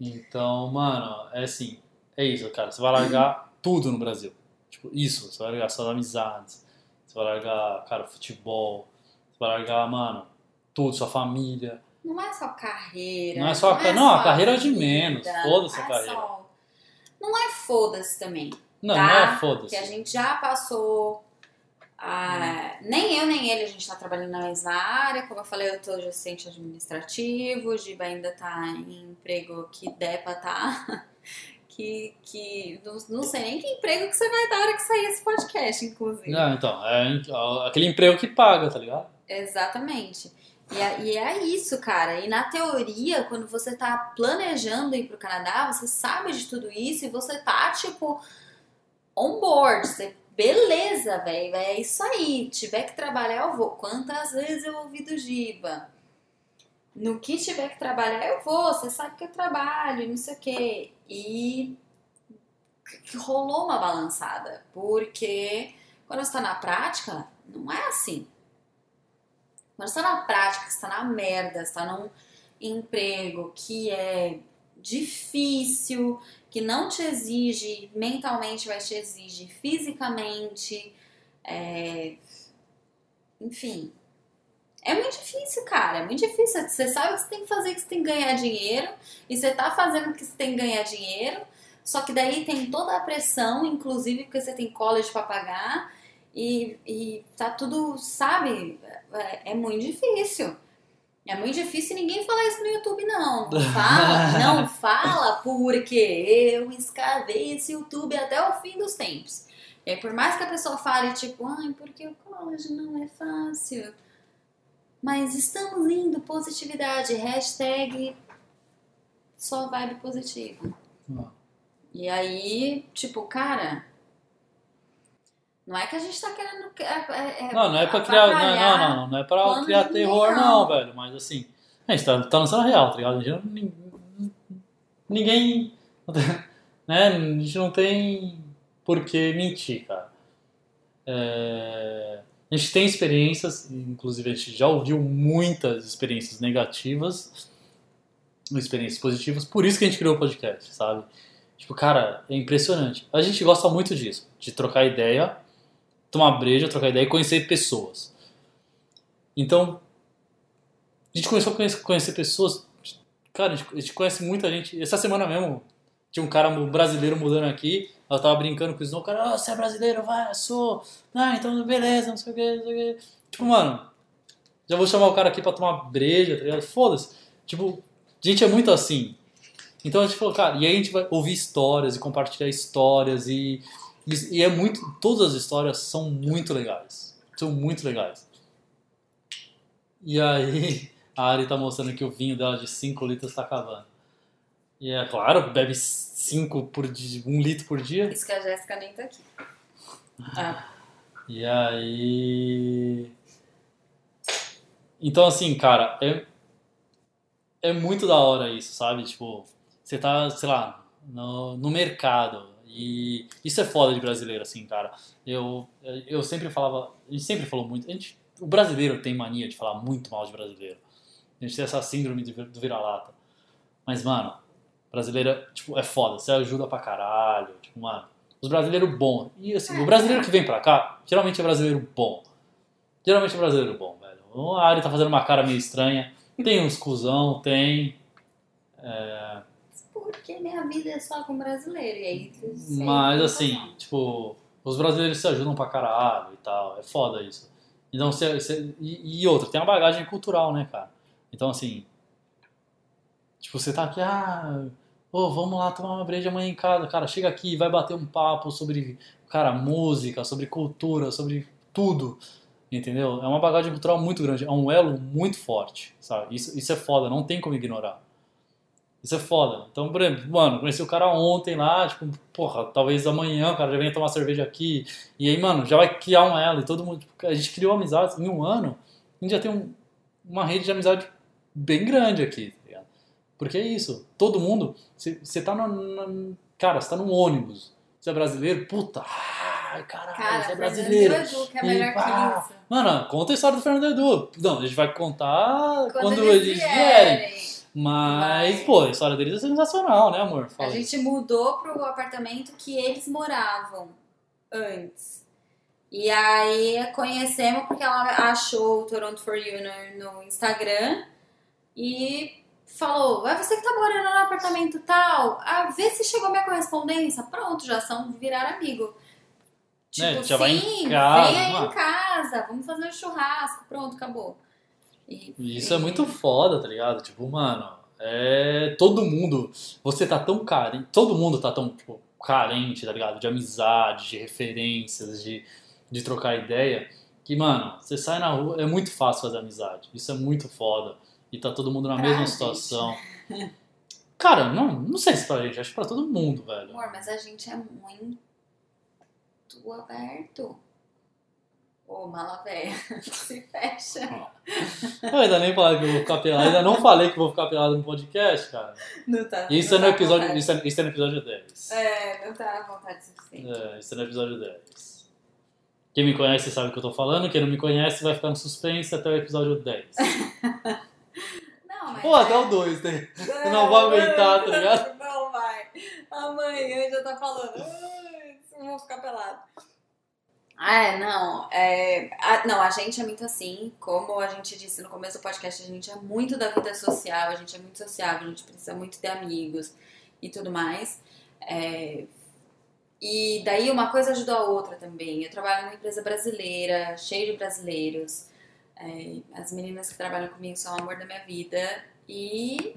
Então, mano, é assim. É isso, cara. Você vai largar tudo no Brasil. Tipo, isso. Você vai largar suas amizades. Você vai largar, cara, futebol. Você vai largar, mano, tudo, sua família. Não é só carreira. Não é só a ca- não, a carreira é de menos. Foda-se a não é carreira. só- Não é foda-se também. Não, Tá, não é Que a foda-se. gente já passou. ah, Nem eu, nem ele, a gente tá trabalhando na mesma área. Como eu falei, eu tô assistente administrativo, o Giba ainda tá em emprego que der pra tá. Que, que não, não sei nem que emprego que você vai dar na hora que sair esse podcast, inclusive. Não, então, é aquele emprego que paga, tá ligado? Exatamente. E é, e é isso, cara. E na teoria, quando você tá planejando ir pro Canadá, você sabe de tudo isso e você tá, tipo, on board. Você, beleza, velho, é isso aí. Tiver que trabalhar, eu vou. Quantas vezes eu ouvi do Giba? No que tiver que trabalhar, eu vou. Você sabe que eu trabalho, não sei o quê. E rolou uma balançada. Porque quando você tá na prática, não é assim. Quando você tá na prática, você tá na merda, você tá num emprego que é difícil, que não te exige mentalmente, mas te exige fisicamente. é, Enfim. É muito difícil, cara. É muito difícil. Você sabe que você tem que fazer, que você tem que ganhar dinheiro. E você tá fazendo que você tem que ganhar dinheiro. Só que daí tem toda a pressão, inclusive porque você tem college pra pagar. E, e tá tudo, sabe? É, é muito difícil. É muito difícil ninguém fala isso no YouTube, não. Não fala, não fala porque eu escavei esse YouTube até o fim dos tempos. E aí, por mais que a pessoa fale, tipo, ai, porque o college não é fácil. Mas estamos indo, positividade, hashtag só vibe positiva. Ah. E aí, tipo, cara, não é que a gente tá querendo. É, é, Não, não é pra criar. Não, não, não, não é pra criar terror, não, não. velho. Mas assim, a gente tá, tá lançando real, tá ligado? A gente não, nin- ninguém. Né? A gente não tem por que mentir, cara. É, a gente tem experiências, inclusive a gente já ouviu muitas experiências negativas, experiências positivas, por isso que a gente criou o podcast, sabe? Tipo, cara, é impressionante. A gente gosta muito disso, de trocar ideia, tomar breja, trocar ideia e conhecer pessoas. Então, a gente começou a conhecer, conhecer pessoas. Cara, a gente, a gente conhece muita gente. Essa semana mesmo, tinha um cara brasileiro mudando aqui. Eu tava brincando com o Snow. O cara, ah, você é brasileiro? Vai, sou. Ah, então beleza, não sei o que, não sei o que. Tipo, mano, já vou chamar o cara aqui pra tomar breja, tá ligado? Foda-se. Tipo, gente é muito assim. Então a gente falou, cara, e aí a gente vai ouvir histórias e compartilhar histórias e, e, e é muito. Todas as histórias são muito legais. São muito legais. E aí a Ari tá mostrando que o vinho dela de 5 litros tá acabando. E é claro, bebe 5 por dia, 1 um litro por dia. Isso que a Jéssica nem tá aqui. Ah, E aí. Então, assim, cara, é, é muito da hora isso, sabe? Tipo, você tá, sei lá, no, no mercado. E isso é foda de brasileiro, assim, cara. Eu, eu sempre falava, a gente sempre falou muito. A gente, o brasileiro tem mania de falar muito mal de brasileiro. A gente tem essa síndrome do vira-lata. Mas, mano, brasileiro, tipo, é foda. Você ajuda pra caralho. Tipo, mano, os brasileiros bons. E assim, o brasileiro que vem pra cá, geralmente é brasileiro bom. Geralmente é brasileiro bom, velho. O Ari tá fazendo uma cara meio estranha. Tem uns cuzão, tem. É... Porque minha vida é só com brasileiro. E aí, Mas assim, razão. tipo, os brasileiros se ajudam pra caralho e tal. É foda isso. Então, você, você- e, e outra, tem uma bagagem cultural, né, cara? Então, assim, tipo, você tá aqui, ah, ô, vamos lá tomar uma breja amanhã em casa. Cara, chega aqui e vai bater um papo sobre, cara, música, sobre cultura, sobre tudo. Entendeu? É uma bagagem cultural muito grande, é um elo muito forte, sabe? Isso, isso é foda, não tem como ignorar. Isso é foda. Então, por exemplo, mano, conheci o cara ontem lá, tipo, porra, talvez amanhã o cara já venha tomar cerveja aqui. E aí, mano, já vai criar um elo e todo mundo. tipo, a gente criou amizades em um ano, a gente já tem um- uma rede de amizade bem grande aqui, tá ligado? Porque é isso, todo mundo. Você tá no, Cara, você tá num ônibus. Você é brasileiro, puta, ai, caralho, Cara, você é Fernando brasileiro. Edu, que é E melhor pá, que isso. Mano, conta a história do Fernando Edu. Não, a gente vai contar quando, eles eles vierem. vierem. Mas, pô, a história deles é sensacional, né, amor? A Fala aí. gente mudou pro apartamento que eles moravam antes. E aí conhecemos porque ela achou o Toronto for You no, no Instagram e falou: é você que tá morando no apartamento tal? Ah, vê se chegou minha correspondência. Pronto, já são virar amigo. Tipo, Né, já vai em sim, casa, vem aí mano. em casa, vamos fazer um churrasco. Pronto, acabou. E- Isso é muito foda, tá ligado? Tipo, mano, é. Todo mundo. Você tá tão carente. Todo mundo tá tão, tipo, carente, tá ligado? De amizade, de referências, de, de trocar ideia. Que, mano, você sai na rua, é muito fácil fazer amizade. Isso é muito foda. E tá todo mundo na Pra mesma gente. situação. Cara, não, não sei se pra gente, acho que pra todo mundo, velho. Amor, mas a gente é muito aberto. Ô, mala velha, se fecha. Eu ainda nem falei que eu vou ficar pelado, ainda não falei que eu vou ficar pelado no podcast, cara. Não tá. Isso é não no tá episódio, isso é, isso é no episódio 10. É, não tá à vontade suficiente. É, isso é no episódio 10. Quem me conhece sabe o que eu tô falando, quem não me conhece vai ficar no suspense até o episódio 10. Não, mas. Ou até o 2, né? Eu não vou aguentar, tá ligado? Não vai. Amanhã já tá falando. "Ai, Eu vou ficar pelado. É, não, é, a, não, a gente é muito assim, como a gente disse no começo do podcast, a gente é muito da vida social, a gente é muito sociável, a gente precisa muito de amigos e tudo mais. É, e daí uma coisa ajudou a outra também. Eu trabalho numa empresa brasileira, cheia de brasileiros. É, as meninas que trabalham comigo são o amor da minha vida. E,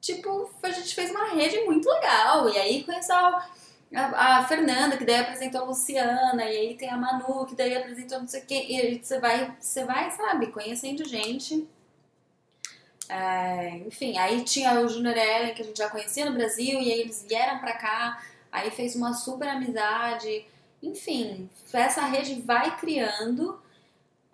tipo, a gente fez uma rede muito legal. E aí a, a- a Fernanda, que daí apresentou a Luciana. E aí tem a Manu, que daí apresentou não sei quê. E você vai, você vai, sabe, conhecendo gente. É, enfim, aí tinha o Junior Ellen, que a gente já conhecia no Brasil. E aí eles vieram pra cá. Aí fez uma super amizade. Enfim, essa rede vai criando.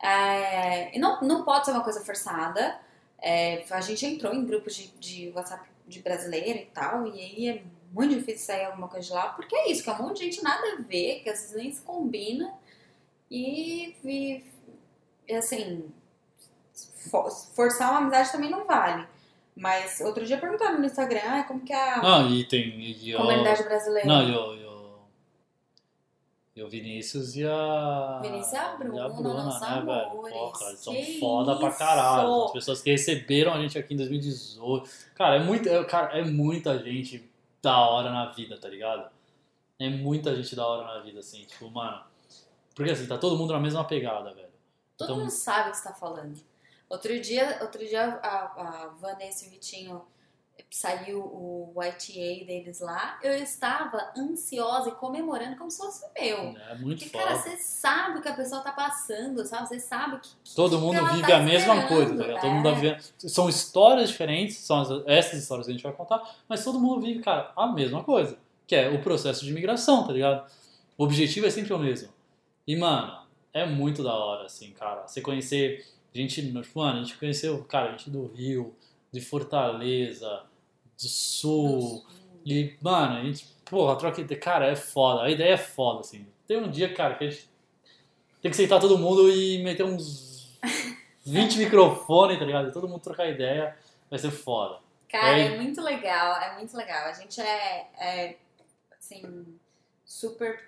É, e não, não pode ser uma coisa forçada. É, a gente entrou em grupos de, de WhatsApp de brasileira e tal, e aí é muito difícil sair alguma coisa de lá, porque é isso, que é um monte de gente nada a ver, que às vezes nem se combina, e, e, e, assim, for- forçar uma amizade também não vale. Mas outro dia perguntaram no Instagram, ah, como que é a Não, e tem. E, comunidade brasileira? Não, e o, e o, e o Vinícius e a. Vinícius e a Bruna, né, velho? Porra, eles são Que foda pra isso! caralho. As pessoas que receberam a gente aqui em 2018. Cara, é, muito, é, cara, é muita gente da hora na vida, tá ligado? É muita gente da hora na vida, assim, tipo, mano. Porque assim, tá todo mundo na mesma pegada, velho. Todo Então- mundo sabe o que você tá falando. Outro dia, outro dia a, a Vanessa e o Vitinho saiu o YTA deles lá. Eu estava ansiosa e comemorando como se fosse o meu. É muito Porque, foda. cara, você sabe o que a pessoa tá passando, sabe? Você sabe o que. que- Todo que mundo ela vive tá a mesma coisa, tá ligado? Todo mundo é. tá vivendo. São histórias diferentes, são as- essas histórias que a gente vai contar, mas todo mundo vive, cara, a mesma coisa. Que é o processo de imigração, tá ligado? O objetivo é sempre o mesmo. E, mano, é muito da hora, assim, cara. Você conhecer gente, tipo, mano, a gente conheceu, cara, gente do Rio, de Fortaleza, do Sul. E, mano, a gente, porra, troca ideia. Cara, é foda. A ideia é foda, assim. Tem um dia, cara, que a gente tem que sentar todo mundo e meter uns 20 microfones, tá ligado? E todo mundo trocar ideia. Vai ser foda. Cara, É. é muito legal, é muito legal. A gente é, é assim, super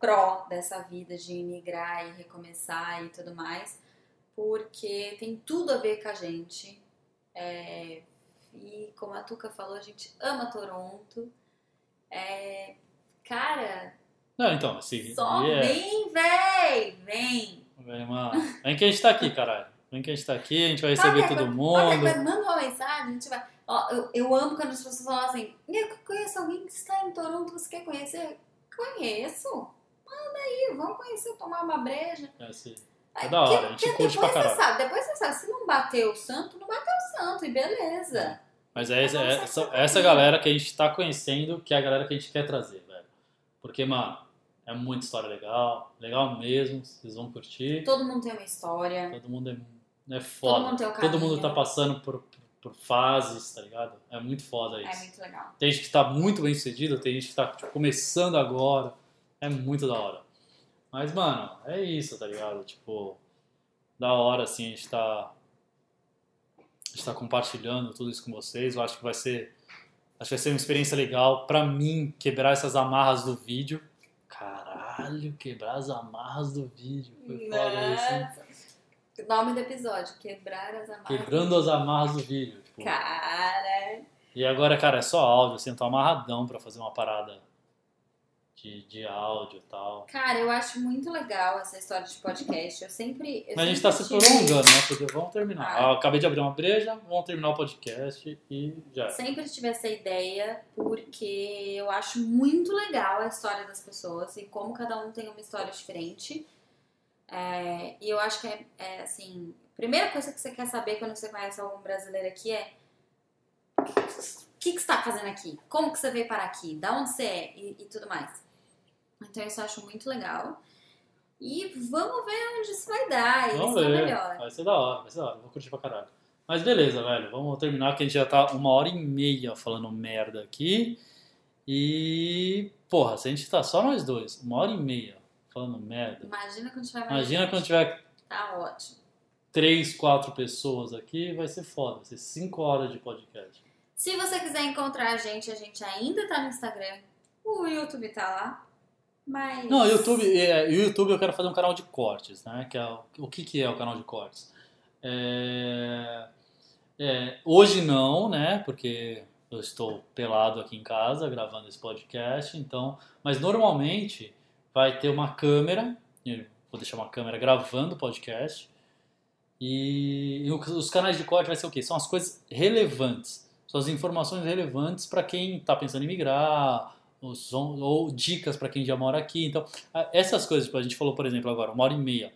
pró dessa vida de imigrar e recomeçar e tudo mais, porque tem tudo a ver com a gente. É, e como a Tuca falou, a gente ama Toronto. É, cara, Não, então, assim. só e é- vem, véi! Vem! Vem, mano. Vem que a gente tá aqui, caralho. Vem que a gente tá aqui, a gente vai receber todo mundo. coisa, manda uma mensagem, a gente vai. Ó, eu, eu amo quando as pessoas falam assim: eu conheço alguém que está em Toronto, você quer conhecer? Conheço. Manda aí, vamos conhecer, tomar uma breja. É, assim, É da hora, a gente curte pra depois caralho. você sabe, depois você sabe, se não bateu o santo, não bateu o santo, e beleza. Mas é, essa, é essa, essa galera que a gente tá conhecendo, que é a galera que a gente quer trazer, velho. Porque, mano, é muita história legal, legal mesmo, vocês vão curtir. Todo mundo tem uma história. Todo mundo é, é Todo foda. mundo tem o Todo mundo caminho. tá passando por, por fases, tá ligado? É muito foda É isso. muito legal. Tem gente que tá muito bem sucedido, tem gente que tá tipo, começando agora. É muito da hora. Mas, mano, é isso, tá ligado? Tipo, da hora, assim, a gente tá. A gente tá compartilhando tudo isso com vocês. Eu acho que vai ser. Acho que vai ser uma experiência legal pra mim quebrar essas amarras do vídeo. Caralho, quebrar as amarras do vídeo. Foi foda isso. hein? Nossa. Nome do episódio: Quebrar as amarras. Quebrando as amarras do vídeo. Tipo, Cara. E agora, cara, é só áudio, assim, eu tô amarradão pra fazer uma parada de, de áudio e tal. Cara, eu acho muito legal essa história de podcast. Eu sempre. Eu Mas a gente sempre tá se prolongando, né? Porque vamos terminar. Ah. Acabei de abrir uma breja, vamos terminar o podcast e já. Sempre tive essa ideia porque eu acho muito legal a história das pessoas e como cada um tem uma história diferente. É, e eu acho que é, é, assim, primeira coisa que você quer saber quando você conhece algum brasileiro aqui é o que, que você tá fazendo aqui? Como que você veio parar aqui? Da onde você é? E, e tudo mais. Então isso eu acho muito legal. E vamos ver onde isso vai dar. Vamos isso ver. melhor. Vai ser da hora, vai ser da hora. Vou curtir pra caralho. Mas beleza, velho. Vamos terminar que a gente já tá uma hora e meia falando merda aqui. E. Porra, se a gente tá só nós dois, uma hora e meia falando merda. Imagina quando tiver mais Imagina gente. quando tiver Tá ótimo. três, quatro pessoas aqui, vai ser foda. Vai ser cinco horas de podcast. Se você quiser encontrar a gente, a gente ainda tá no Instagram. O YouTube tá lá. Mas. Não, YouTube, é, YouTube eu quero fazer um canal de cortes, né? Que é, o- que, que é o canal de cortes? É, é, hoje não, né? Porque eu estou pelado aqui em casa gravando esse podcast, então. Mas normalmente vai ter uma câmera, vou deixar uma câmera gravando o podcast. E, e os canais de corte vai ser o quê? São as coisas relevantes, são as informações relevantes para quem está pensando em migrar, são- ou dicas para quem já mora aqui. Então, essas coisas, tipo, a gente falou, por exemplo, agora, uma hora e meia.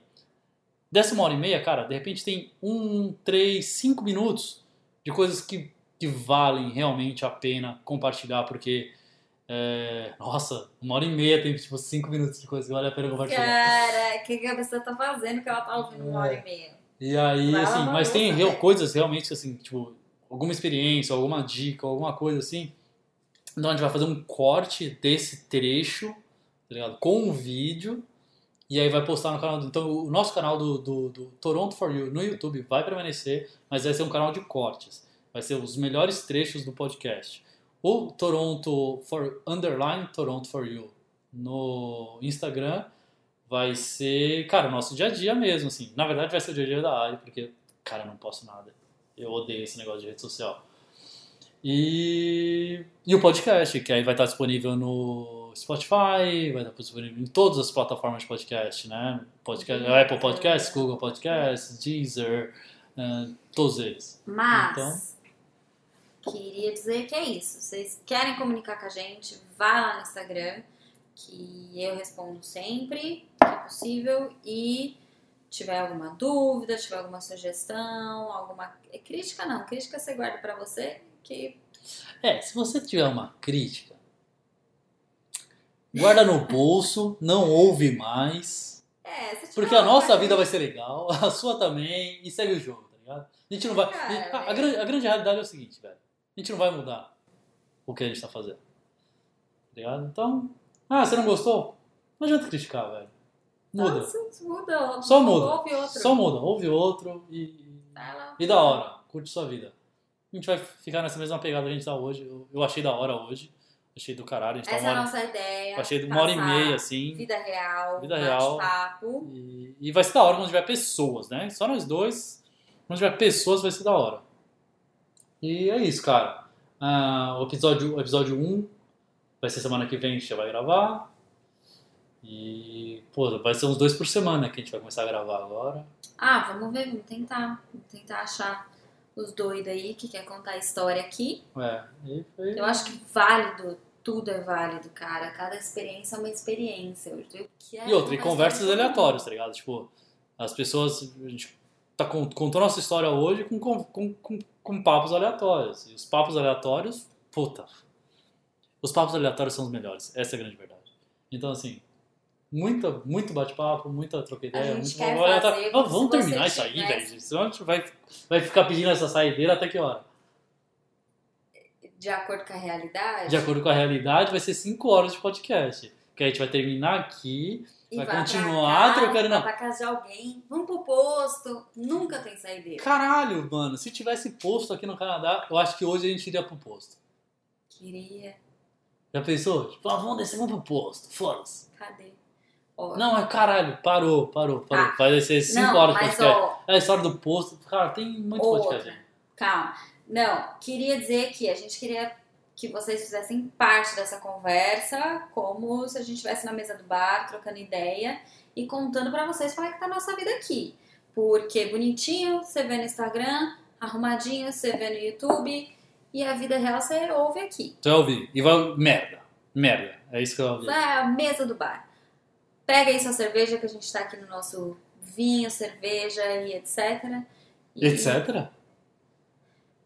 Dessa uma hora e meia, cara, de repente tem um, três, cinco minutos de coisas que, que valem realmente a pena compartilhar, porque, é, nossa, uma hora e meia tem tipo cinco minutos de coisa que vale a pena compartilhar. Cara, o que, que a pessoa tá fazendo que ela tá ouvindo uma hora e meia? E aí, Vai assim, mas tem real- velho. coisas realmente, assim, tipo, alguma experiência, alguma dica, alguma coisa assim. Então a gente vai fazer um corte desse trecho, tá? Com um vídeo. E aí vai postar no canal do. Então o nosso canal do, do, do Toronto for You no YouTube vai permanecer, mas vai ser um canal de cortes. Vai ser os melhores trechos do podcast. O Toronto for Underline Toronto for You no Instagram vai ser, cara, o nosso dia a dia mesmo, assim. Na verdade vai ser o dia a dia da área, porque, cara, eu não posso nada. Eu odeio esse negócio de rede social. E, e o podcast, que aí vai estar disponível no Spotify, vai estar disponível em todas as plataformas de podcast, né? Podcast, Uhum. Apple Podcasts, Google Podcasts, Deezer, eh, todos eles. Mas. Queria dizer que é isso. Vocês querem comunicar com a gente? Vai lá no Instagram, que eu respondo sempre, que é possível. E tiver alguma dúvida, tiver alguma sugestão, alguma. Crítica não, crítica você guarda pra você, É, se você tiver uma crítica, guarda no bolso, não ouve mais. É, se tiver Porque a nossa coisa- vida vai ser legal, a sua também, e segue o jogo, tá ligado? A gente não vai. Cara, a, a grande, a grande realidade é o seguinte, velho. A gente não vai mudar o que a gente tá fazendo. Tá ligado? Então. Ah, você não gostou? Não adianta criticar, velho. Muda. Nossa, muda. Só muda. Ouve outro. Só muda. Ouve outro e. Lá. E da hora. Curte sua vida. A gente vai ficar nessa mesma pegada que a gente tá hoje. Eu, eu achei da hora hoje. Achei do caralho. A gente tá Essa uma é a hora. nossa ideia. Achei de uma hora e meia, assim. Vida real. Vida real. Bate-papo. E, e vai ser da hora quando tiver pessoas, né? Só nós dois. Quando tiver pessoas, vai ser da hora. E é isso, cara. Ah, o episódio, episódio 1 vai ser semana que vem, a gente já vai gravar. E, pô, vai ser uns dois por semana que a gente vai começar a gravar agora. Ah, vamos ver, vamos tentar. Vamos tentar achar os doidos aí que quer contar a história aqui. É, e foi... Eu acho que válido, tudo é válido, cara. Cada experiência é uma experiência. Quero E outra, e conversas aleatórias, tá ligado? Tipo, as pessoas. A gente tá con- contou nossa história hoje com, com, com, com papos aleatórios. E os papos aleatórios, puta. Os papos aleatórios são os melhores. Essa é a grande verdade. Então, assim, muita, muito bate-papo, muita troca ideia. gente muito quer aleatório. fazer Ah, como vamos terminar isso aí, velho. Senão a gente vai, vai ficar pedindo essa saideira até que hora? De acordo com a realidade. De acordo com a realidade, vai ser 5 horas de podcast. Que a gente vai terminar aqui. e vai continuar cá, trocando- vai pra casa de alguém. Vamos pro posto. Nunca tem saideira. Caralho, mano, se tivesse posto aqui no Canadá, eu acho que hoje a gente iria pro posto. Queria. Já pensou? Tipo, ah, vamos descer, vamos pro posto. Foda-se. Cadê? Ó, Não, é caralho, parou, parou, parou. Ah, Vai descer 5 não, horas de podcast. ó, É a história do posto. Cara, tem muito Outra. podcast. calma. Não, queria dizer que a gente queria que vocês fizessem parte dessa conversa, como se a gente estivesse na mesa do bar, trocando ideia e contando pra vocês como é que tá a nossa vida aqui. Porque bonitinho, você vê no Instagram, arrumadinho, você vê no YouTube e a vida real você ouve aqui. Vai ouvir. E vai. Merda. Merda. É isso que eu ouvi. Vai à mesa do bar. Pega aí sua cerveja, que a gente tá aqui no nosso vinho, cerveja e etc. E- Etc.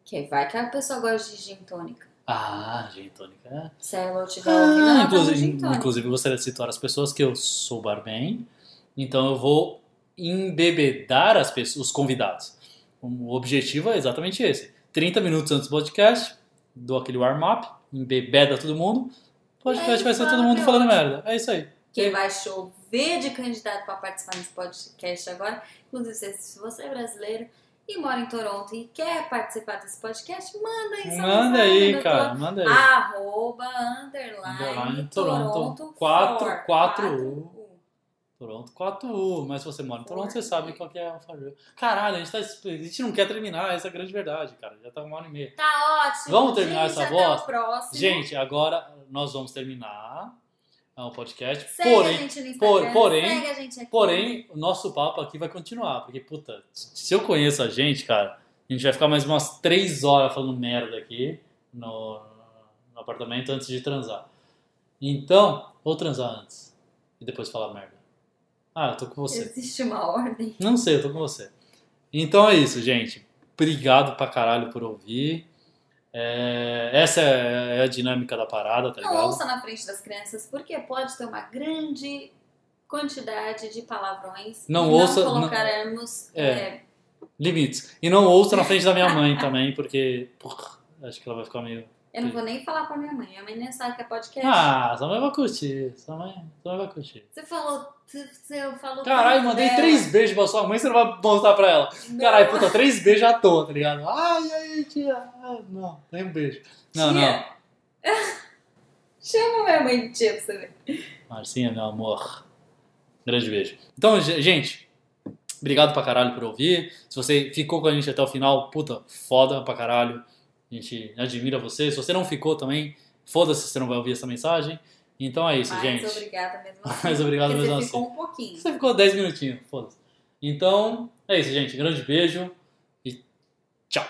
Que vai que a pessoa gosta de gin tônica. Ah, gin tônica. é. Se ela ela Ah, inclusive, inclusive, eu gostaria de citar as pessoas que eu sou barman, então eu vou embebedar as pessoas, os convidados. O objetivo é exatamente esse. 30 minutos antes do podcast, dou aquele warm-up, embebeda todo mundo, o podcast aí vai ser todo mundo é falando merda. É isso aí. Que vai chover de candidato para participar desse podcast agora. Inclusive, se- você é brasileiro e mora em Toronto e quer participar desse podcast, manda aí Manda aí, no cara, manda aí. Arroba, underline, Underline, Toronto, Toronto, quatro- for, quatro quatro U. U. Toronto 4U, mas se você mora em Toronto, você sabe qual que é a Alphaville. Caralho, a gente, tá, a gente não quer terminar, essa é a grande verdade, cara. Já tá uma hora e meia. Tá ótimo. Vamos terminar gente, essa próximo. Gente, agora nós vamos terminar ah, o podcast. segue a porém, gente no por- porém- segue a gente aqui. porém, o nosso papo aqui vai continuar. Porque, puta, se eu conheço a gente, cara, a gente vai ficar mais umas três horas falando merda aqui no, no apartamento antes de transar. Então, vou transar antes e depois falar merda. Ah, eu tô com você. Existe uma ordem. Não sei, eu tô com você. Então é isso, gente. Obrigado pra caralho por ouvir. É, essa é a dinâmica da parada, tá Não ligado? ouça na frente das crianças, porque pode ter uma grande quantidade de palavrões. Não e ouça- Não não- colocaremos. É. é, Limites. E não ouça na frente da minha mãe também, porque porra, acho que ela vai ficar meio. Eu não vou nem falar pra minha mãe. Minha mãe nem sabe que é podcast. Ah, sua mãe vai curtir. Sua mãe, sua mãe vai curtir. Você falou. Você, falou. Caralho, mandei dela. três beijos pra sua mãe, você não vai mostrar pra ela. Não. Caralho, puta, três beijos à toa, tá ligado? Ai, aí, tia. Não, nem um beijo. Não, não. Tia. Chama minha mãe de tia pra você ver. Marcinha, meu amor. Grande beijo. Então, ge- gente, obrigado pra caralho por ouvir. Se você ficou com a gente até o final, puta, foda pra caralho. A gente admira você. Se você não ficou também, foda-se se você não vai ouvir essa mensagem. Então é isso, Mas gente. obrigada mesmo assim. Mas obrigado mesmo você assim. ficou um pouquinho. Você ficou 10 minutinhos, foda-se. Então, é isso, gente. Grande beijo e tchau.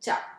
Tchau.